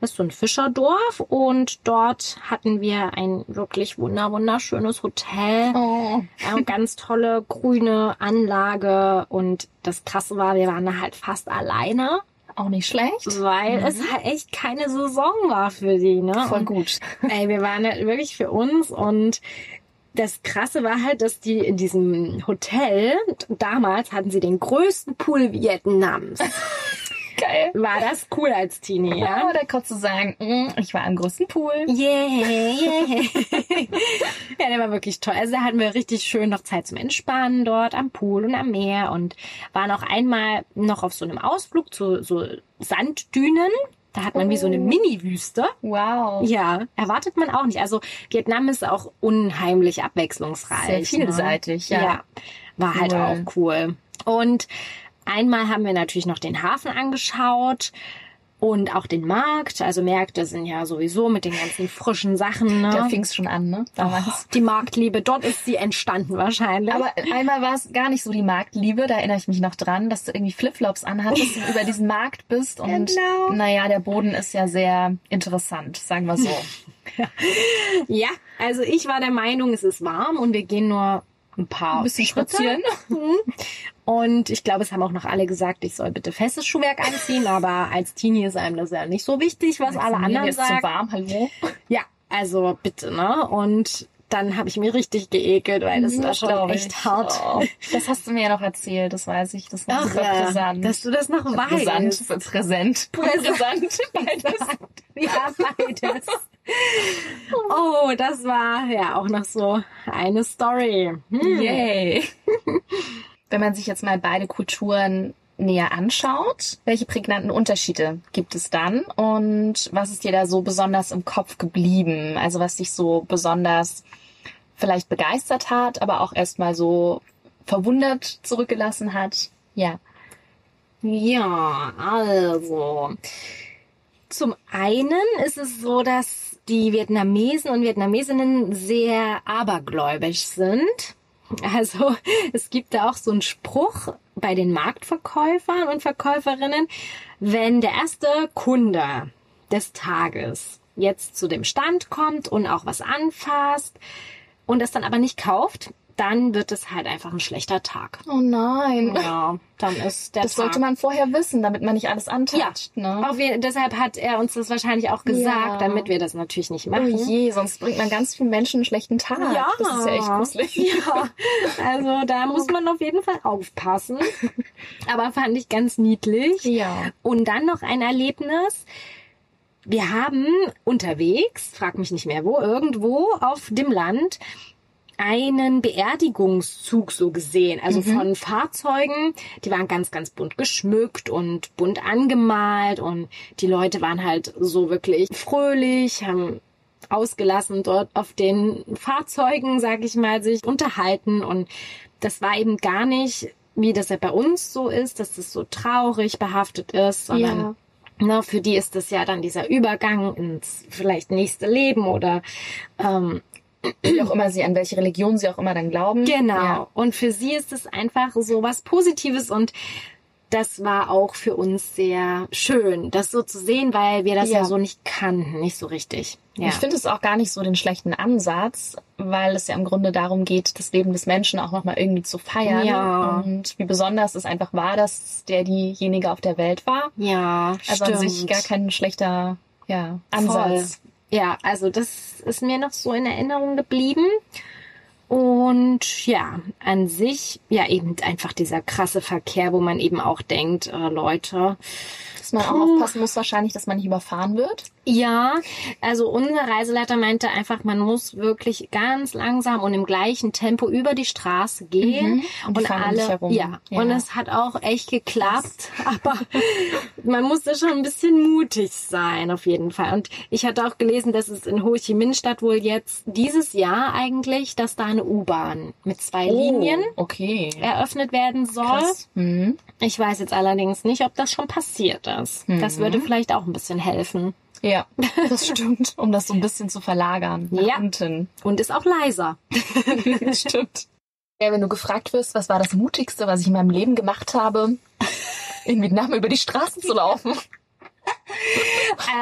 Das ist so ein Fischerdorf und dort hatten wir ein wirklich wunder wunderschönes Hotel. Oh. Eine ganz tolle grüne Anlage und das Krasse war, wir waren da halt fast alleine, Auch nicht schlecht. weil es halt echt keine Saison war für die, ne? Voll Und gut. Ey, wir waren halt wirklich für uns und das Krasse war halt, dass die in diesem Hotel, damals hatten sie den größten Pool Vietnams. geil. War das cool als Teenie, ja? Oder kurz zu sagen, mm, ich war am größten Pool. Yeah, yeah. ja, der war wirklich toll. Also da hatten wir richtig schön noch Zeit zum Entspannen dort am Pool und am Meer und waren auch einmal noch auf so einem Ausflug zu so Sanddünen. Da hat man wie so eine Mini-Wüste. Wow. Ja, erwartet man auch nicht. Also Vietnam ist auch unheimlich abwechslungsreich. Sehr vielseitig, ne? ja. ja. War halt Cool. auch cool. Und einmal haben wir natürlich noch den Hafen angeschaut und auch den Markt. Also Märkte sind ja sowieso mit den ganzen frischen Sachen. Da Ne? fing's schon an, ne? Damals. Die Marktliebe, dort ist sie entstanden wahrscheinlich. Aber einmal war es gar nicht so die Marktliebe, da erinnere ich mich noch dran, dass du irgendwie Flipflops anhattest und über diesen Markt bist und Genau. naja, der Boden ist ja sehr interessant, sagen wir so. ja, also ich war der Meinung, es ist warm und wir gehen nur ein paar Ein bisschen Schritte. spazieren. Und ich glaube, es haben auch noch alle gesagt, ich soll bitte festes Schuhwerk anziehen, aber als Teenie ist einem das ja nicht so wichtig, was alle anderen jetzt sagen. zu warm, hallo. Ja, also bitte, ne? Und dann habe ich mir richtig geekelt, weil das war schon echt ich. hart. Oh, das hast du mir ja noch erzählt, das weiß ich. Das war Ach, ja, brisant. dass du das noch weißt. präsent. Brisant, beides. Ja, beides. Oh, das war ja auch noch so eine Story. Hm. Yay. Wenn man sich jetzt mal beide Kulturen näher anschaut, welche prägnanten Unterschiede gibt es dann und was ist dir da so besonders im Kopf geblieben? Also was dich so besonders vielleicht begeistert hat, aber auch erstmal so verwundert zurückgelassen hat? Ja. Ja, also. Zum einen ist es so, dass die Vietnamesen und Vietnamesinnen sehr abergläubisch sind. Also es gibt da auch so einen Spruch bei den Marktverkäufern und Verkäuferinnen, wenn der erste Kunde des Tages jetzt zu dem Stand kommt und auch was anfasst und es dann aber nicht kauft, dann wird es halt einfach ein schlechter Tag. Oh nein. Ja, dann ist der Das Tag sollte man vorher wissen, damit man nicht alles antatscht. Ne? Auf jeden, deshalb hat er uns das wahrscheinlich auch gesagt, Ja. damit wir das natürlich nicht Oh machen. je, sonst bringt man ganz vielen Menschen einen schlechten Tag. Ja. Das ist ja echt gruselig. Ja, also da muss man auf jeden Fall aufpassen. Aber fand ich ganz niedlich. Ja. Und dann noch ein Erlebnis. Wir haben unterwegs, frag mich nicht mehr wo, irgendwo auf dem Land einen Beerdigungszug so gesehen. Also von Fahrzeugen, die waren ganz, ganz bunt geschmückt und bunt angemalt und die Leute waren halt so wirklich fröhlich, haben ausgelassen dort auf den Fahrzeugen, sag ich mal, sich unterhalten und das war eben gar nicht, wie das ja bei uns so ist, dass es so traurig behaftet ist, sondern Ja. Ne, für die ist das ja dann dieser Übergang ins vielleicht nächste Leben oder ähm, Wie auch immer sie, an welche Religion sie auch immer dann glauben. genau. Ja. Und für sie ist es einfach so was Positives und das war auch für uns sehr schön, das so zu sehen, weil wir das ja, Ja. so nicht kannten, nicht so richtig. Ja. Ich finde es auch gar nicht so den schlechten Ansatz, weil es ja im Grunde darum geht, das Leben des Menschen auch nochmal irgendwie zu feiern. Ja. Und wie besonders es einfach war, dass der diejenige auf der Welt war. ja, Also stimmt. an sich gar kein schlechter ja, Ansatz. Voll. Ja, also das ist mir noch so in Erinnerung geblieben. Und ja, an sich, ja, eben einfach dieser krasse Verkehr, wo man eben auch denkt, äh, Leute, Dass man auch aufpassen muss wahrscheinlich, dass man nicht überfahren wird. Ja, also unser Reiseleiter meinte einfach, man muss wirklich ganz langsam und im gleichen Tempo über die Straße gehen Mhm. Und dich alle, herum. ja, Ja. und es hat auch echt geklappt, aber man musste schon ein bisschen mutig sein auf jeden Fall. Und ich hatte auch gelesen, dass es in Ho Chi Minh Stadt wohl jetzt dieses Jahr eigentlich, dass da eine U-Bahn mit zwei Linien Oh, okay. eröffnet werden soll. Mhm. Ich weiß jetzt allerdings nicht, ob das schon passiert ist. Das würde vielleicht auch ein bisschen helfen. Ja, das stimmt. Um das so ein bisschen zu verlagern. Nach Ja. unten. Und ist auch leiser. Stimmt. Ja, wenn du gefragt wirst, was war das Mutigste, was ich in meinem Leben gemacht habe, in Vietnam über die Straßen zu laufen?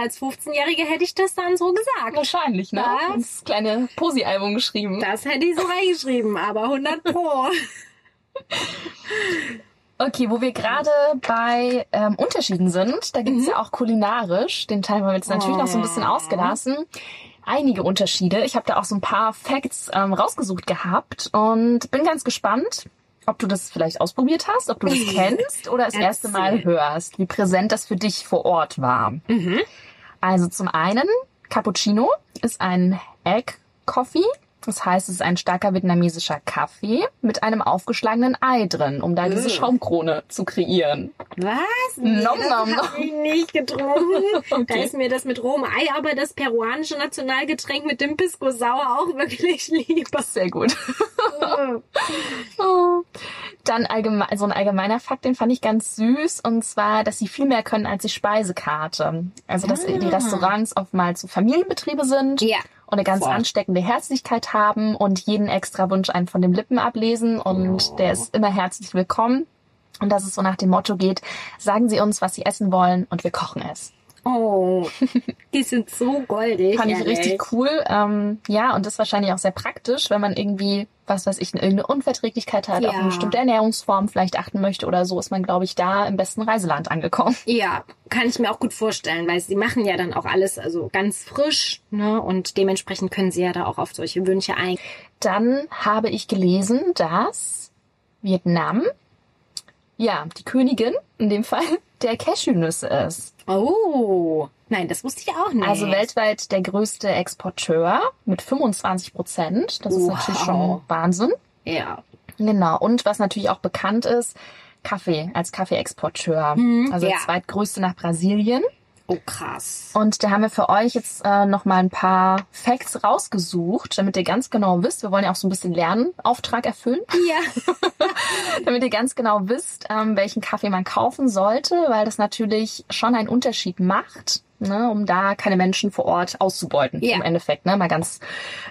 Als 15-Jährige hätte ich das dann so gesagt. Wahrscheinlich, ne? Was? Das kleine Posi-Album geschrieben. Das hätte ich so reingeschrieben, aber 100 pro. Okay, wo wir gerade bei ähm, Unterschieden sind, da gibt es ja auch kulinarisch, den Teil haben wir jetzt natürlich noch so ein bisschen Oh. ausgelassen. Einige Unterschiede. Ich habe da auch so ein paar Facts ähm, rausgesucht gehabt und bin ganz gespannt, ob du das vielleicht ausprobiert hast, ob du das kennst oder das erste Mal hörst, wie präsent das für dich vor Ort war. Also zum einen, Cappuccino ist ein Egg Coffee. Das heißt, es ist ein starker vietnamesischer Kaffee mit einem aufgeschlagenen Ei drin, um da diese Ugh. Schaumkrone zu kreieren. Was? Nee, Nom, das nom, hab ich nicht getrunken. Da Okay. ist mir das mit rohem Ei, aber das peruanische Nationalgetränk mit dem Pisco Sauer auch wirklich lieber. Sehr gut. Oh. Dann allgemein, so ein allgemeiner Fakt, den fand ich ganz süß, und zwar, dass sie viel mehr können als die Speisekarte. Also, dass die Restaurants oftmals Familienbetriebe sind Ja. Und eine ganz Voll. ansteckende Herzlichkeit haben und jeden extra Wunsch einen von den Lippen ablesen und der ist immer herzlich willkommen. Und dass es so nach dem Motto geht, sagen Sie uns, was Sie essen wollen und wir kochen es. Oh, die sind so goldig. Fand ich ehrlich. richtig cool. Ähm, ja, und das ist wahrscheinlich auch sehr praktisch, wenn man irgendwie, was weiß ich, irgendeine Unverträglichkeit hat, auf Ja. eine bestimmte Ernährungsform vielleicht achten möchte oder so, ist man, glaube ich, da im besten Reiseland angekommen. Ja, kann ich mir auch gut vorstellen, weil sie machen ja dann auch alles also ganz frisch, ne? Und dementsprechend können sie ja da auch auf solche Wünsche eingehen. Dann habe ich gelesen, dass Vietnam, ja, die Königin in dem Fall der Cashewnüsse ist. Oh, nein, das wusste ich auch nicht. Also weltweit der größte Exporteur mit 25 Prozent. Das ist Wow. natürlich schon Wahnsinn. Ja. Genau. Und was natürlich auch bekannt ist, Kaffee als Kaffeeexporteur. Mhm, also der ja. zweitgrößte nach Brasilien. Oh, krass. Und da haben wir für euch jetzt äh, noch mal ein paar Facts rausgesucht, damit ihr ganz genau wisst. Wir wollen ja auch so ein bisschen Lernauftrag erfüllen, Ja. damit ihr ganz genau wisst, ähm, welchen Kaffee man kaufen sollte, weil das natürlich schon einen Unterschied macht, ne, um da keine Menschen vor Ort auszubeuten. Ja. Im Endeffekt, ne, mal ganz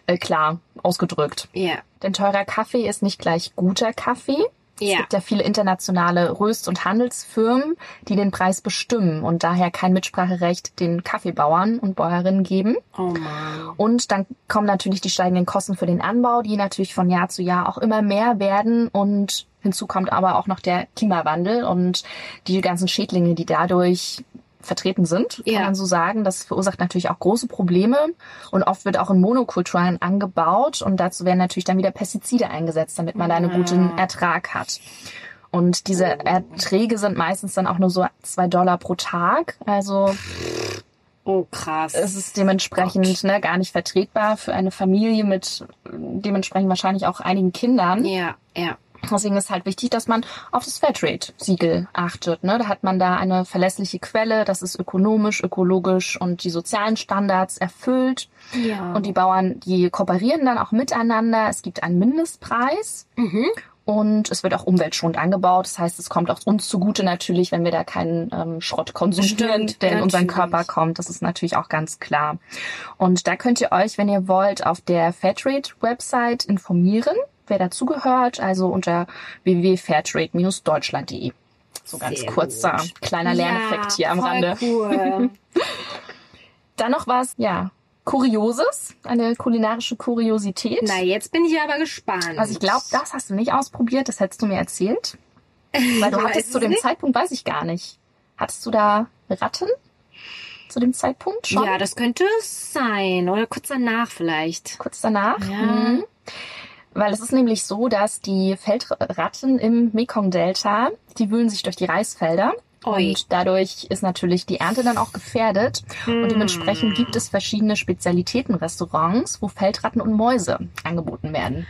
äh, klar ausgedrückt. Ja. Denn teurer Kaffee ist nicht gleich guter Kaffee. Es Ja. gibt ja viele internationale Röst- und Handelsfirmen, die den Preis bestimmen und daher kein Mitspracherecht den Kaffeebauern und Bäuerinnen geben. Oh. Und dann kommen natürlich die steigenden Kosten für den Anbau, die natürlich von Jahr zu Jahr auch immer mehr werden. Und hinzu kommt aber auch noch der Klimawandel und die ganzen Schädlinge, die dadurch vertreten sind, kann Ja. man so sagen. Das verursacht natürlich auch große Probleme und oft wird auch in Monokulturen angebaut und dazu werden natürlich dann wieder Pestizide eingesetzt, damit man da einen guten Ertrag hat. Und diese Erträge sind meistens dann auch nur so zwei Dollar pro Tag. Also Oh, krass. es ist dementsprechend ne, gar nicht vertretbar für eine Familie mit dementsprechend wahrscheinlich auch einigen Kindern. ja, ja. Deswegen ist halt wichtig, dass man auf das Fairtrade-Siegel achtet. Ne? Da hat man da eine verlässliche Quelle, das ist ökonomisch, ökologisch und die sozialen Standards erfüllt. Ja. Und die Bauern, die kooperieren dann auch miteinander. Es gibt einen Mindestpreis. Mhm. Und es wird auch umweltschonend angebaut. Das heißt, es kommt auch uns zugute natürlich, wenn wir da keinen ähm, Schrott konsumieren, Stimmt, der in unseren. Körper kommt. Das ist natürlich auch ganz klar. Und da könnt ihr euch, wenn ihr wollt, auf der Fairtrade-Website informieren, wer dazugehört. Also unter www.fairtrade-deutschland.de. So ganz Sehr kurzer gut. kleiner Lerneffekt hier am Rande. Cool. Dann noch was, ja, Kurioses, eine kulinarische Kuriosität. Na, jetzt bin ich aber gespannt. Also ich glaube, das hast du nicht ausprobiert, das hättest du mir erzählt. Weil du hattest zu dem nicht. Zeitpunkt, weiß ich gar nicht. Hattest du da Ratten? Zu dem Zeitpunkt schon? Ja, das könnte es sein. Oder kurz danach vielleicht. Kurz danach? Ja. Mhm. Weil es ist nämlich so, dass die Feldratten im Mekong-Delta, die wühlen sich durch die Reisfelder. Ui. Und dadurch ist natürlich die Ernte dann auch gefährdet. Hm. Und dementsprechend gibt es verschiedene Spezialitätenrestaurants, wo Feldratten und Mäuse angeboten werden.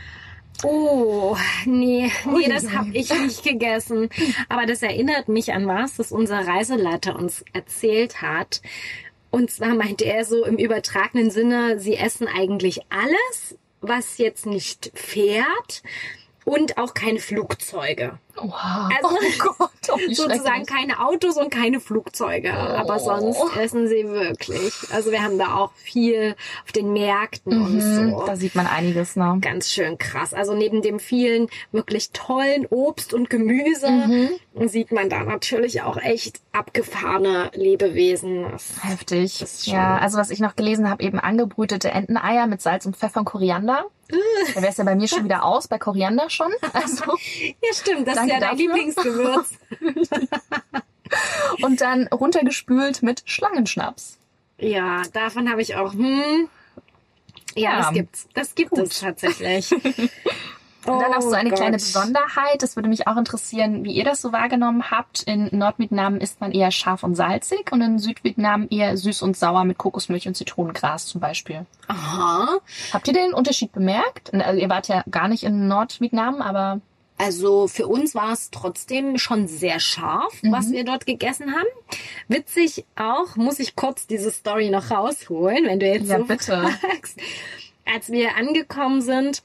Oh, nee, nee, das habe ich nicht gegessen. Aber das erinnert mich an was, das unser Reiseleiter uns erzählt hat. Und zwar meinte er so im übertragenen Sinne, sie essen eigentlich alles, was jetzt nicht fährt und auch keine Flugzeuge. Wow. Also- oh Gott, oh, Sozusagen keine Autos und keine Flugzeuge. Aber Oh. sonst essen sie wirklich. Also wir haben da auch viel auf den Märkten und Mhm, so. Da sieht man einiges, ne? Ganz schön krass. Also neben dem vielen wirklich tollen Obst und Gemüse Mhm. sieht man da natürlich auch echt abgefahrene Lebewesen. Das Heftig. Ja, also was ich noch gelesen habe, eben angebrütete Enteneier mit Salz und Pfeffer und Koriander. Da wäre es ja bei mir schon wieder aus, bei Koriander schon. Also, ja, stimmt. Das Danke ja dein dafür. Lieblingsgewürz. und dann runtergespült mit Schlangenschnaps. ja, davon habe ich auch. Hm. Ja, Ja. das gibt's. Das gibt Gut. es tatsächlich. Und dann Oh noch so eine Gott. kleine Besonderheit. Das würde mich auch interessieren, wie ihr das so wahrgenommen habt. In Nordvietnam isst man eher scharf und salzig und in Südvietnam eher süß und sauer mit Kokosmilch und Zitronengras zum Beispiel. Aha. Habt ihr den Unterschied bemerkt? Also ihr wart ja gar nicht in Nordvietnam, aber Also für uns war es trotzdem schon sehr scharf, was wir dort gegessen haben. Witzig auch, muss ich kurz diese Story noch rausholen, wenn du jetzt Ja, so bitte. fragst. Als wir angekommen sind,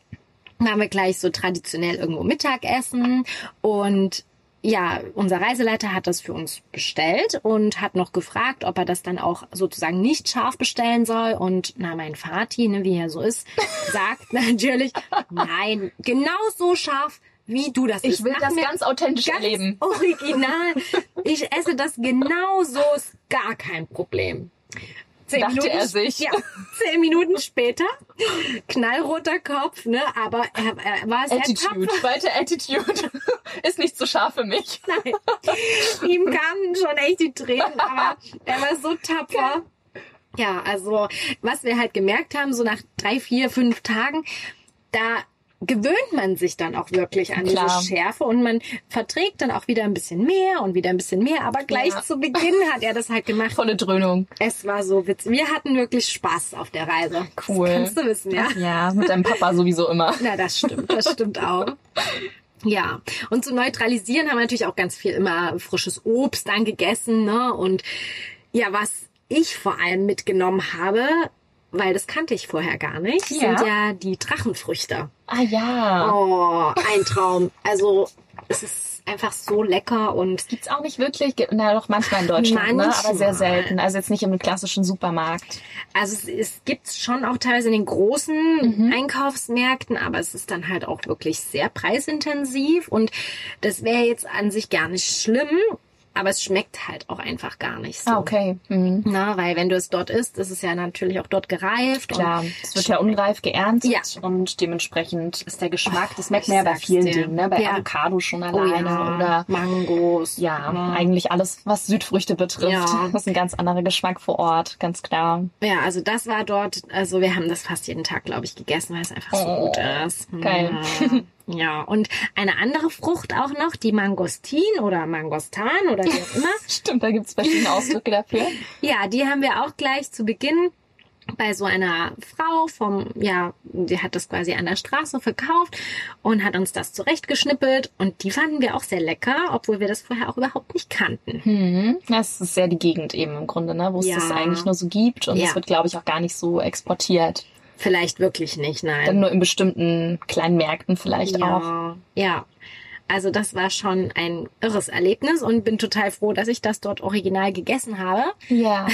waren wir gleich so traditionell irgendwo Mittagessen und ja, unser Reiseleiter hat das für uns bestellt und hat noch gefragt, ob er das dann auch sozusagen nicht scharf bestellen soll. Und na, mein Vati, ne, wie er so ist, sagt natürlich, nein, genau so scharf, wie du das isst. Mach mir authentisch ganz original. Ich esse das genau so, ist gar kein Problem. Zehn Dachte er sich. Ja, zehn Minuten später, knallroter Kopf, ne, aber er, er war sehr Attitude, tapfer. weiter Attitude. Ist nicht so scharf für mich. Nein. Ihm kamen schon echt die Tränen, aber er war so tapfer. Ja, also was wir halt gemerkt haben, so nach drei, vier, fünf Tagen, da gewöhnt man sich dann auch wirklich an Klar. diese Schärfe und man verträgt dann auch wieder ein bisschen mehr und wieder ein bisschen mehr. Aber gleich Ja. zu Beginn hat er das halt gemacht. Volle Dröhnung. Es war so witzig. Wir hatten wirklich Spaß auf der Reise. Cool. Das kannst du wissen, ja. Ja, mit deinem Papa sowieso immer. Na, das stimmt, das stimmt auch. Ja, und zu neutralisieren haben wir natürlich auch ganz viel immer frisches Obst dann gegessen, ne? Und ja, was ich vor allem mitgenommen habe, weil das kannte ich vorher gar nicht, Ja. sind ja die Drachenfrüchte. Ah ja. Oh, ein Traum. Also, es ist einfach so lecker und Gibt's auch nicht wirklich, na doch manchmal in Deutschland, ne? aber sehr Manchmal. selten. Also jetzt nicht im klassischen Supermarkt. Also es, es gibt's schon auch teilweise in den großen Mhm. Einkaufsmärkten, aber es ist dann halt auch wirklich sehr preisintensiv und das wäre jetzt an sich gar nicht schlimm, aber es schmeckt halt auch einfach gar nicht so. Ah, okay. Mhm. Na, weil wenn du es dort isst, ist es ja natürlich auch dort gereift. Klar, Und es wird ja unreif geerntet Ja. und dementsprechend ist der Geschmack, das merkt man ja bei vielen dir. Dingen, ne? bei Ja. Avocado schon oh alleine ja, oder Mangos. ja, ne? eigentlich alles, was Südfrüchte betrifft. Ja. Das ist ein ganz anderer Geschmack vor Ort, ganz klar. Ja, also das war dort, also wir haben das fast jeden Tag, glaube ich, gegessen, weil es einfach so Oh, gut ist. geil. Ja. Ja, und eine andere Frucht auch noch, die Mangostin oder Mangostan oder wie auch immer. Stimmt, da gibt's verschiedene Ausdrücke dafür. Ja, die haben wir auch gleich zu Beginn bei so einer Frau vom, ja, die hat das quasi an der Straße verkauft und hat uns das zurechtgeschnippelt und die fanden wir auch sehr lecker, obwohl wir das vorher auch überhaupt nicht kannten. Mhm. Das ist sehr die Gegend eben im Grunde, ne? wo es Ja. das eigentlich nur so gibt und es Ja. wird, glaube ich, auch gar nicht so exportiert. Vielleicht wirklich nicht, nein. Dann nur in bestimmten kleinen Märkten vielleicht auch. ja, ja. Also das war schon ein irres Erlebnis und bin total froh, dass ich das dort original gegessen habe. Ja.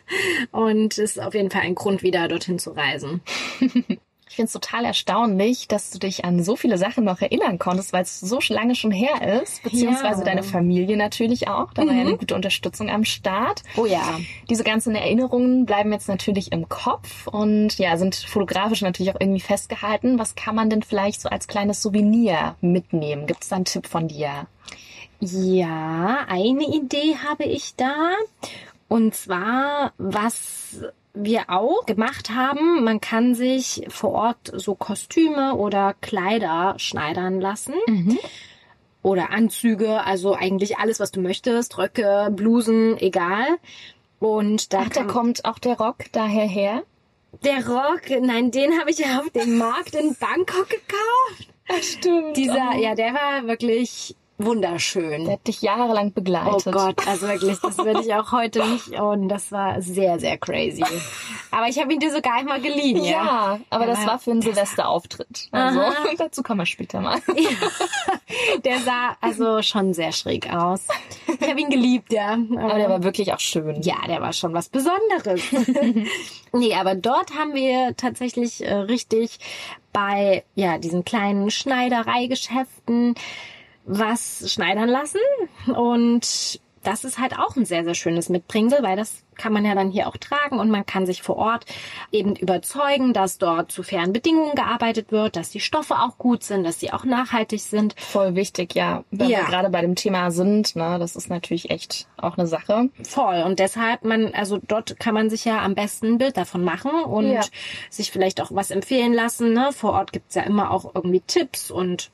Und es ist auf jeden Fall ein Grund, wieder dorthin zu reisen. Ich finde es total erstaunlich, dass du dich an so viele Sachen noch erinnern konntest, weil es so lange schon her ist, beziehungsweise Ja. deine Familie natürlich auch. Da war ja eine gute Unterstützung am Start. Oh ja. Diese ganzen Erinnerungen bleiben jetzt natürlich im Kopf und ja, sind fotografisch natürlich auch irgendwie festgehalten. Was kann man denn vielleicht so als kleines Souvenir mitnehmen? Gibt es da einen Tipp von dir? Ja, eine Idee habe ich da. Und zwar, was wir auch gemacht haben, man kann sich vor Ort so Kostüme oder Kleider schneidern lassen. Oder Anzüge, also eigentlich alles, was du möchtest. Röcke, Blusen, egal. Und da Ach, da kommt auch der Rock daher her. der Rock, nein, den habe ich ja auf dem Markt in Bangkok gekauft. Stimmt. Dieser, ja, der war wirklich wunderschön. Der hat dich jahrelang Oh begleitet. Gott, also wirklich, das würde ich auch heute nicht. Und das war sehr, sehr crazy. Aber ich habe ihn dir sogar einmal geliehen, ja. Ja, aber das Ja, war für einen das- Silvesterauftritt. Also Aha. dazu kommen wir später mal. Der sah also schon sehr schräg aus. Ich habe ihn geliebt, ja. Aber der war wirklich auch schön. ja, der war schon was Besonderes. nee, aber dort haben wir tatsächlich äh, richtig bei ja diesen kleinen Schneidereigeschäften was schneidern lassen und das ist halt auch ein sehr, sehr schönes Mitbringsel, weil das kann man ja dann hier auch tragen und man kann sich vor Ort eben überzeugen, dass dort zu fairen Bedingungen gearbeitet wird, dass die Stoffe auch gut sind, dass sie auch nachhaltig sind. Voll wichtig, ja. Wenn Ja. wir gerade bei dem Thema sind, ne, das ist natürlich echt auch eine Sache. Voll. Und deshalb, man, also dort kann man sich ja am besten ein Bild davon machen und Ja. sich vielleicht auch was empfehlen lassen. Ne? Vor Ort gibt's ja immer auch irgendwie Tipps und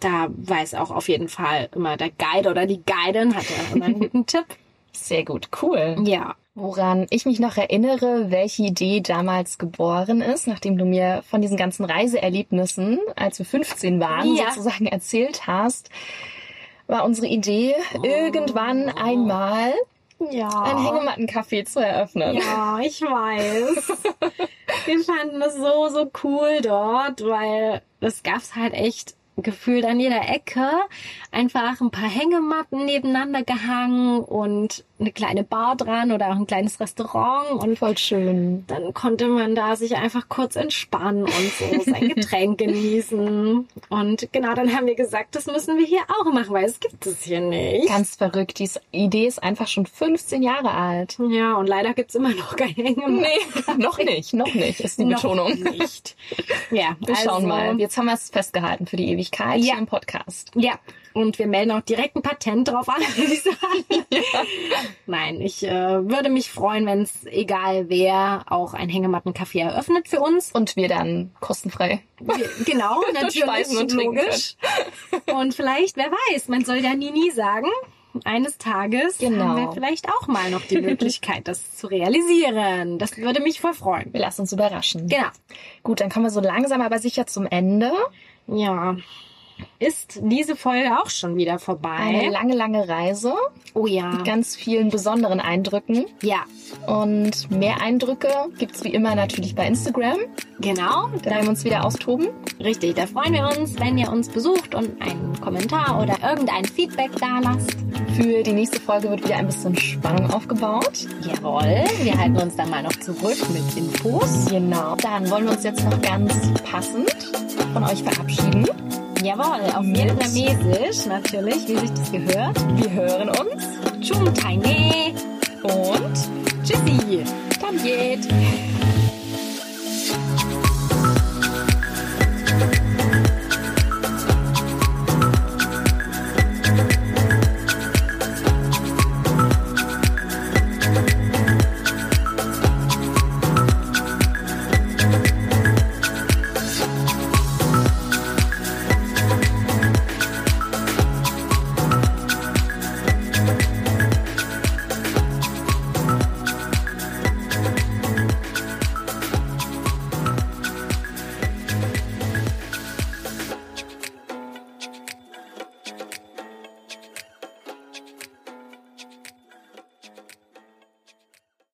da weiß auch auf jeden Fall immer der Guide oder die Guidin hat ja immer einen guten Tipp. Sehr gut, cool. Ja. Woran ich mich noch erinnere, welche Idee damals geboren ist, nachdem du mir von diesen ganzen Reiseerlebnissen, als wir 15 waren, Ja. sozusagen erzählt hast, war unsere Idee, irgendwann einmal Ja. ein Hängemattencafé zu eröffnen. Ja, ich weiß. Wir fanden das so, so cool dort, weil das gab's halt echt gefühlt an jeder Ecke. Einfach ein paar Hängematten nebeneinander gehangen und eine kleine Bar dran oder auch ein kleines Restaurant und Voll schön. dann konnte man da sich einfach kurz entspannen und so sein Getränk genießen. Und genau, dann haben wir gesagt, das müssen wir hier auch machen, weil es gibt es hier nicht. Ganz verrückt. Die Idee ist einfach schon 15 Jahre alt. Ja, und leider gibt's immer noch kein Hängematten. noch nicht, noch nicht, ist die Noch Betonung. nicht. Ja, Wir schauen also, mal. Jetzt haben wir es festgehalten für die Ewigkeit Ja. hier im Podcast. Ja, und wir melden auch direkt ein Patent drauf an, würde ich sagen. Nein, ich äh, würde mich freuen, wenn es egal wer auch ein Hängemattencafé eröffnet für uns. Und wir dann kostenfrei. Wir, genau, natürlich, und logisch. Und vielleicht, wer weiß, man soll ja nie, nie sagen. Eines Tages Genau. haben wir vielleicht auch mal noch die Möglichkeit, das zu realisieren. Das würde mich voll freuen. Wir lassen uns überraschen. Genau. Gut, dann kommen wir so langsam aber sicher zum Ende. Ja. Ist diese Folge auch schon wieder Eine vorbei? lange, lange Reise Oh ja. mit ganz vielen besonderen Eindrücken. Ja, Und mehr Eindrücke gibt's wie immer natürlich bei Instagram. genau. Da werden wir uns wieder austoben. Richtig, da freuen wir uns, wenn ihr uns besucht und einen Kommentar oder irgendein Feedback da lasst. Für die nächste Folge wird wieder ein bisschen Spannung aufgebaut. Jawohl, wir halten uns dann mal noch zurück mit Infos. Genau. Dann wollen wir uns jetzt noch ganz passend von euch verabschieden. Jawohl, auf Vietnamesisch natürlich, wie sich das gehört. Wir hören uns Chung Tai Ne. und Tschüssi. dann geht.